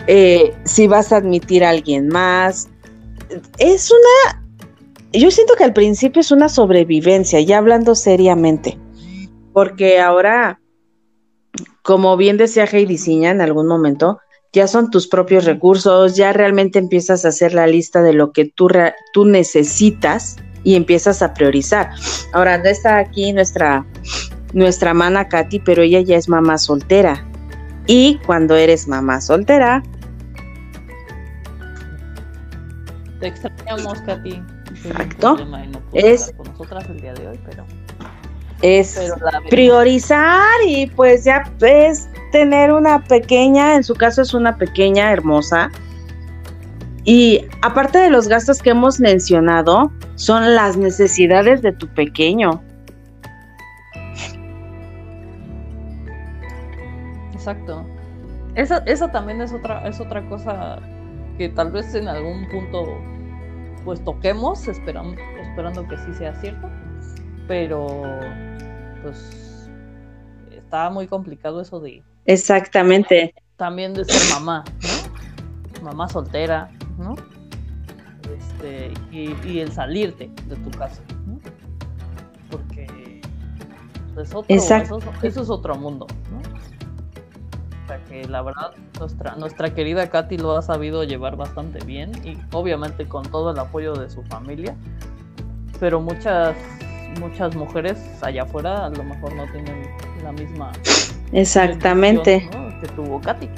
[SPEAKER 1] Eh, si vas a admitir a alguien más. Es una... Yo siento que al principio es una sobrevivencia, ya hablando seriamente. Porque ahora, como bien decía Heidi Ciña en algún momento, ya son tus propios recursos, ya realmente empiezas a hacer la lista de lo que tú necesitas y empiezas a priorizar. Ahora, no está aquí nuestra, nuestra mana Katy, pero ella ya es mamá soltera. Y cuando eres mamá soltera,
[SPEAKER 3] Te extrañamos, Katy.
[SPEAKER 1] Exacto.
[SPEAKER 3] no
[SPEAKER 1] Es-
[SPEAKER 3] estar con nosotras el día de hoy, pero,
[SPEAKER 1] es
[SPEAKER 3] pero la vemos.
[SPEAKER 1] priorizar y pues ya es tener una pequeña, en su caso es una pequeña hermosa. Y aparte de los gastos que hemos mencionado, son las necesidades de tu pequeño.
[SPEAKER 3] Exacto. Esa, esa también es otra, es otra cosa que tal vez en algún punto pues toquemos, esperando, esperando que sí sea cierto, pero pues está muy complicado eso de...
[SPEAKER 1] Exactamente.
[SPEAKER 3] También de ser mamá, ¿no? Mamá soltera, ¿no? Este, y, el salirte de tu casa, ¿no? Porque pues, otro, eso, eso, es otro mundo, ¿no? Sea que la verdad nuestra, nuestra querida Katy lo ha sabido llevar bastante bien y obviamente con todo el apoyo de su familia, pero muchas muchas mujeres allá afuera a lo mejor no tienen la misma
[SPEAKER 1] exactamente
[SPEAKER 3] que tuvo Katy.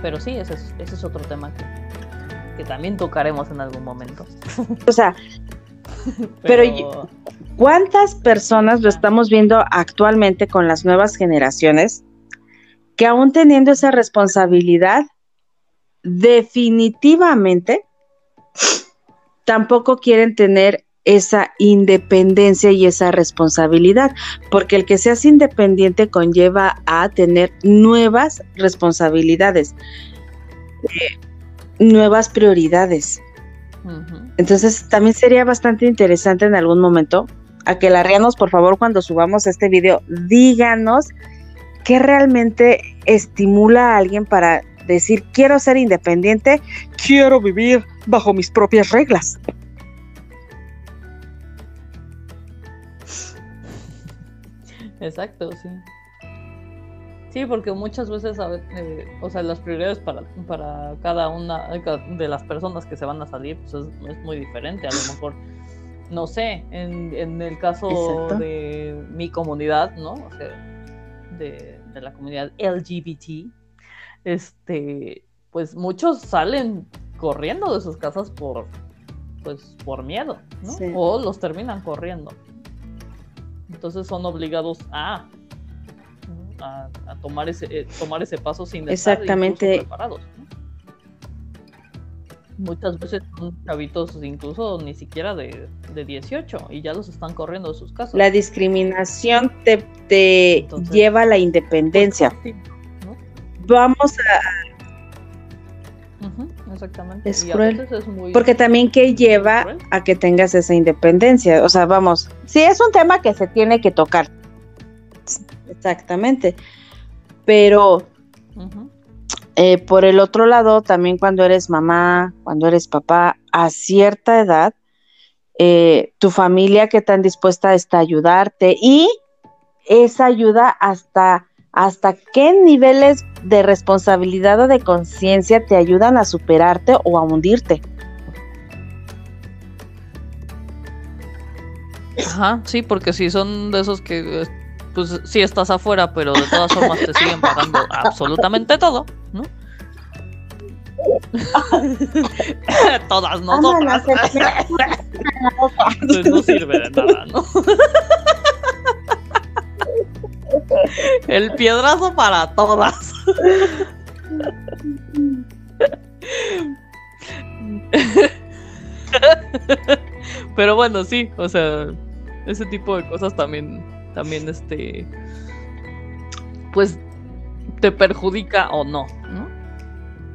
[SPEAKER 3] Pero sí, ese es, ese es otro tema que, que también tocaremos en algún momento.
[SPEAKER 1] O sea, pero, ¿cuántas personas lo estamos viendo actualmente con las nuevas generaciones que aún teniendo esa responsabilidad, definitivamente tampoco quieren tener esa independencia y esa responsabilidad, porque el que seas independiente conlleva a tener nuevas responsabilidades, eh, nuevas prioridades. Entonces, también sería bastante interesante en algún momento a que la rianos, por favor, cuando subamos este video, díganos qué realmente estimula a alguien para decir, quiero ser independiente, quiero vivir bajo mis propias reglas.
[SPEAKER 3] Exacto, sí. Sí, porque muchas veces, eh, o sea, las prioridades para, para cada una de las personas que se van a salir pues es, muy diferente. A lo mejor, no sé, en, en el caso de mi comunidad, ¿no? O sea, de, de la comunidad LGBT, este, pues muchos salen corriendo de sus casas por, pues, por miedo, ¿no? O los terminan corriendo. Entonces son obligados a a, tomar ese eh, tomar ese paso sin
[SPEAKER 1] estar preparados.
[SPEAKER 3] Muchas veces son chavitos incluso ni siquiera de, de, 18 y ya los están corriendo de sus casas.
[SPEAKER 1] La discriminación te, te lleva a la independencia. Pues, Vamos a...
[SPEAKER 3] exactamente.
[SPEAKER 1] Es cruel. Porque también que lleva a que tengas esa independencia. O sea, vamos, sí es un tema que se tiene que tocar. Exactamente. Pero eh, por el otro lado, también cuando eres mamá, cuando eres papá, a cierta edad, eh, tu familia que tan dispuesta está a ayudarte y esa ayuda hasta hasta qué niveles de responsabilidad o de conciencia te ayudan a superarte o a hundirte.
[SPEAKER 3] Ajá, sí, porque si son de esos que pues sí estás afuera, pero de todas formas te siguen pagando absolutamente todo. Todas nosotras. pues no sirve de nada, ¿no? El piedrazo para todas. Pero bueno, sí, o sea, ese tipo de cosas también también este pues te perjudica o no, ¿no?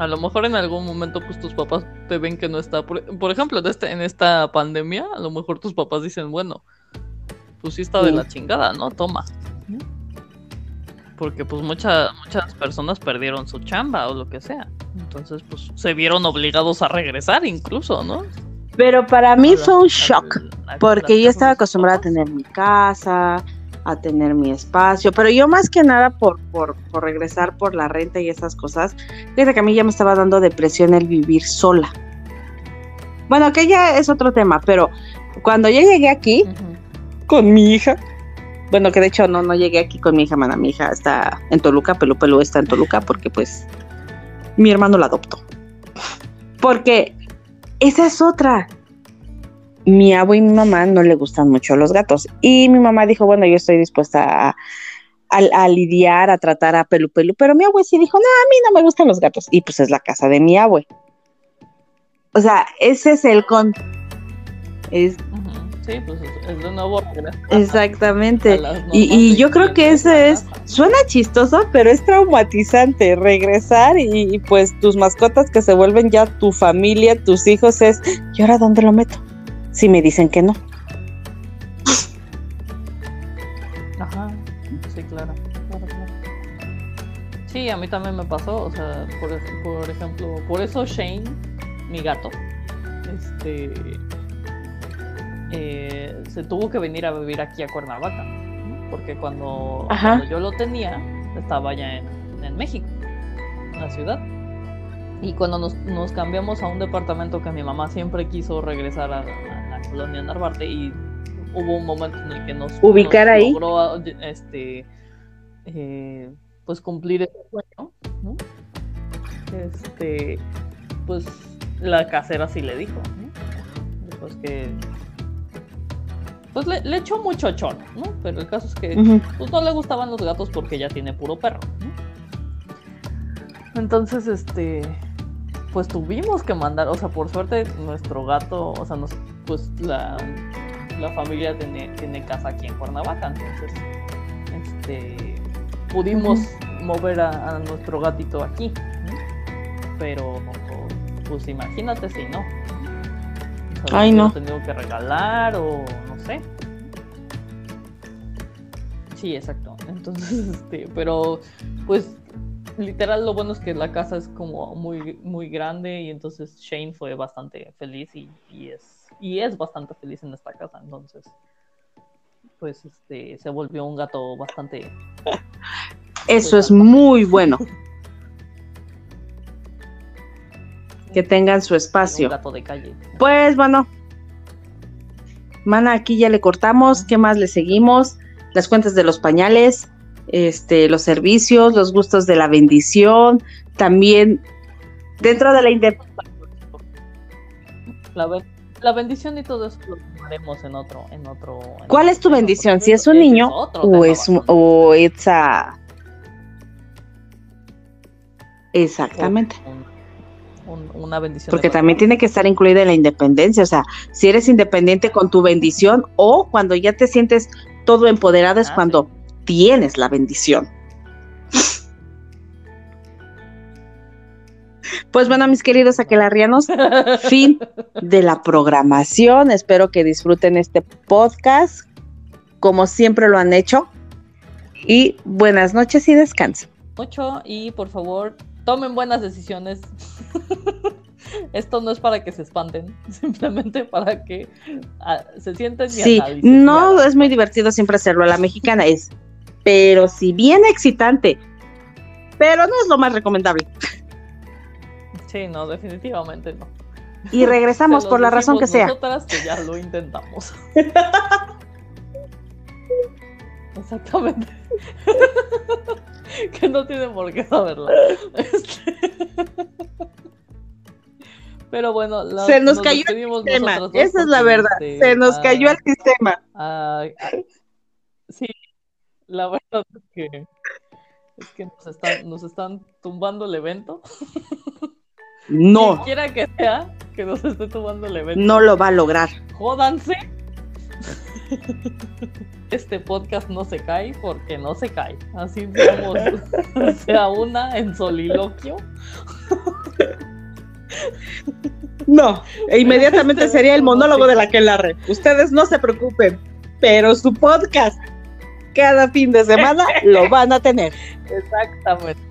[SPEAKER 3] A lo mejor en algún momento pues tus papás te ven que no está, por, ejemplo, este, en esta pandemia, a lo mejor tus papás dicen, bueno, pues sí está de la chingada, ¿no? Toma. Porque pues muchas muchas personas perdieron su chamba o lo que sea. Entonces pues se vieron obligados a regresar incluso, ¿no?
[SPEAKER 1] Pero para mí fue un shock, porque yo estaba acostumbrada a tener mi casa, a tener mi espacio, pero yo más que nada por, por, por regresar por la renta y esas cosas, desde que a mí ya me estaba dando depresión el vivir sola. Bueno, que ya es otro tema, pero cuando yo llegué aquí con mi hija, bueno, que de hecho no, no llegué aquí con mi hija, mana, mi hija está en Toluca, Pelu Pelu está en Toluca porque pues mi hermano la adoptó. Porque esa es otra, mi abuelo y mi mamá no le gustan mucho los gatos. Y mi mamá dijo, bueno, yo estoy dispuesta a, lidiar, a tratar a Pelu Pelu. Pero mi abuelo sí dijo, no, a mí no me gustan los gatos. Y pues es la casa de mi abuelo. O sea, ese es el con... Es,
[SPEAKER 3] Sí, pues es de nuevo.
[SPEAKER 1] Exactamente. Y, y yo creo que eso es, suena chistoso, pero es traumatizante regresar y, pues tus mascotas que se vuelven ya tu familia, tus hijos es, ¿y ahora dónde lo meto? Si me dicen que no.
[SPEAKER 3] Ajá, sí, claro. claro, claro. Sí, a mí también me pasó, o sea, por, por ejemplo, por eso Shane, mi gato, este eh, se tuvo que venir a vivir aquí a Cuernavaca, porque cuando, yo lo tenía, estaba ya en, México, en la ciudad. Y cuando nos, cambiamos a un departamento que mi mamá siempre quiso regresar a, colonia Narvarte y hubo un momento en el que nos,
[SPEAKER 1] ubicar ahí
[SPEAKER 3] logró este eh, pues cumplir ese sueño este pues la casera sí le dijo después que pues le, echó mucho chón, ¿no? Pero el caso es que pues, no le gustaban los gatos porque ya tiene puro perro, ¿no? Entonces, este, pues tuvimos que mandar, o sea, por suerte nuestro gato, o sea, nos, pues la, la familia tiene, tiene, casa aquí en Cuernavaca, entonces, este, pudimos mover a, nuestro gatito aquí, pero, pues imagínate si no.
[SPEAKER 1] Ay, no.
[SPEAKER 3] tenido que regalar o sé. Sí, exacto. Entonces, este, pero pues literal lo bueno es que la casa es como muy, muy grande y entonces Shane fue bastante feliz y, es, y es bastante feliz en esta casa. Entonces, pues este, se volvió un gato bastante...
[SPEAKER 1] Eso pues, es muy bueno. que tengan su espacio.
[SPEAKER 3] Un gato de calle.
[SPEAKER 1] Pues bueno, Mana, aquí ya le cortamos, ¿qué más le seguimos? Las cuentas de los pañales, este, los servicios, los gustos de la bendición, también dentro de la independencia.
[SPEAKER 3] La, bendición y todo eso lo tomaremos en otro, en otro.
[SPEAKER 1] ¿Cuál es tu bendición? ¿Si es un niño o es o es a... Exactamente
[SPEAKER 3] una bendición.
[SPEAKER 1] Porque también tiene que estar incluida en la independencia, o sea, si eres independiente con tu bendición o cuando ya te sientes todo empoderado es ah, cuando tienes la bendición. Pues bueno, mis queridos aquelarrianos, fin de la programación. Espero que disfruten este podcast como siempre lo han hecho. Y buenas noches y descansen.
[SPEAKER 3] Mucho y por favor tomen buenas decisiones. Esto no es para que se espanten, simplemente para que ah, se sienten
[SPEAKER 1] Sí, no es muy divertido siempre hacerlo la mexicana, es, pero si bien excitante, pero no es lo más recomendable.
[SPEAKER 3] Sí, no, definitivamente no.
[SPEAKER 1] Y regresamos por la razón que sea.
[SPEAKER 3] Nosotras que ya lo intentamos. Exactamente. que no tiene por qué saberla. Este, pero bueno,
[SPEAKER 1] se nos, cayó el sistema. Esa es la verdad. Se nos cayó el sistema.
[SPEAKER 3] sí, la verdad es que es que nos están, nos están tumbando el evento.
[SPEAKER 1] No.
[SPEAKER 3] Quiera que sea que nos esté tumbando el evento.
[SPEAKER 1] No lo va a lograr.
[SPEAKER 3] Jódanse. Este podcast no se cae porque no se cae. Así como sea una en soliloquio.
[SPEAKER 1] No, e inmediatamente este sería el monólogo de la que la red. Ustedes no se preocupen, pero su podcast cada fin de semana lo van a tener.
[SPEAKER 3] Exactamente.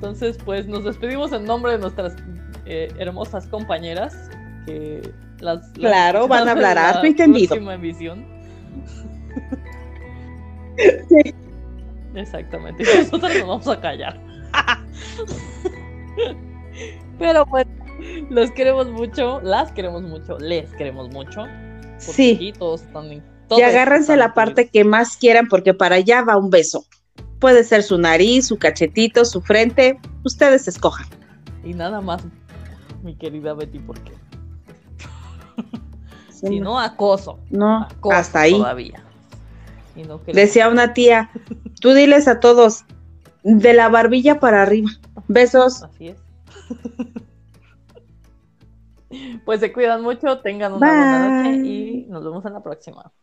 [SPEAKER 3] Entonces, pues nos despedimos en nombre de nuestras eh, hermosas compañeras que las,
[SPEAKER 1] claro van a hablar harto entendido.
[SPEAKER 3] emisión. Sí. Exactamente. nosotros nos vamos a callar. Pero bueno, los queremos mucho, las queremos mucho, les queremos mucho.
[SPEAKER 1] Sí. todos están, y agárrense la parte que más quieran porque para allá va un beso. Puede ser su nariz, su cachetito, su frente, ustedes escojan.
[SPEAKER 3] Y nada más, mi querida Betty, porque si no, acoso.
[SPEAKER 1] No, hasta ahí.
[SPEAKER 3] Todavía.
[SPEAKER 1] Decía una tía, tú diles a todos, de la barbilla para arriba. Besos.
[SPEAKER 3] Así es. Pues se cuidan mucho, tengan una buena noche y nos vemos en la próxima.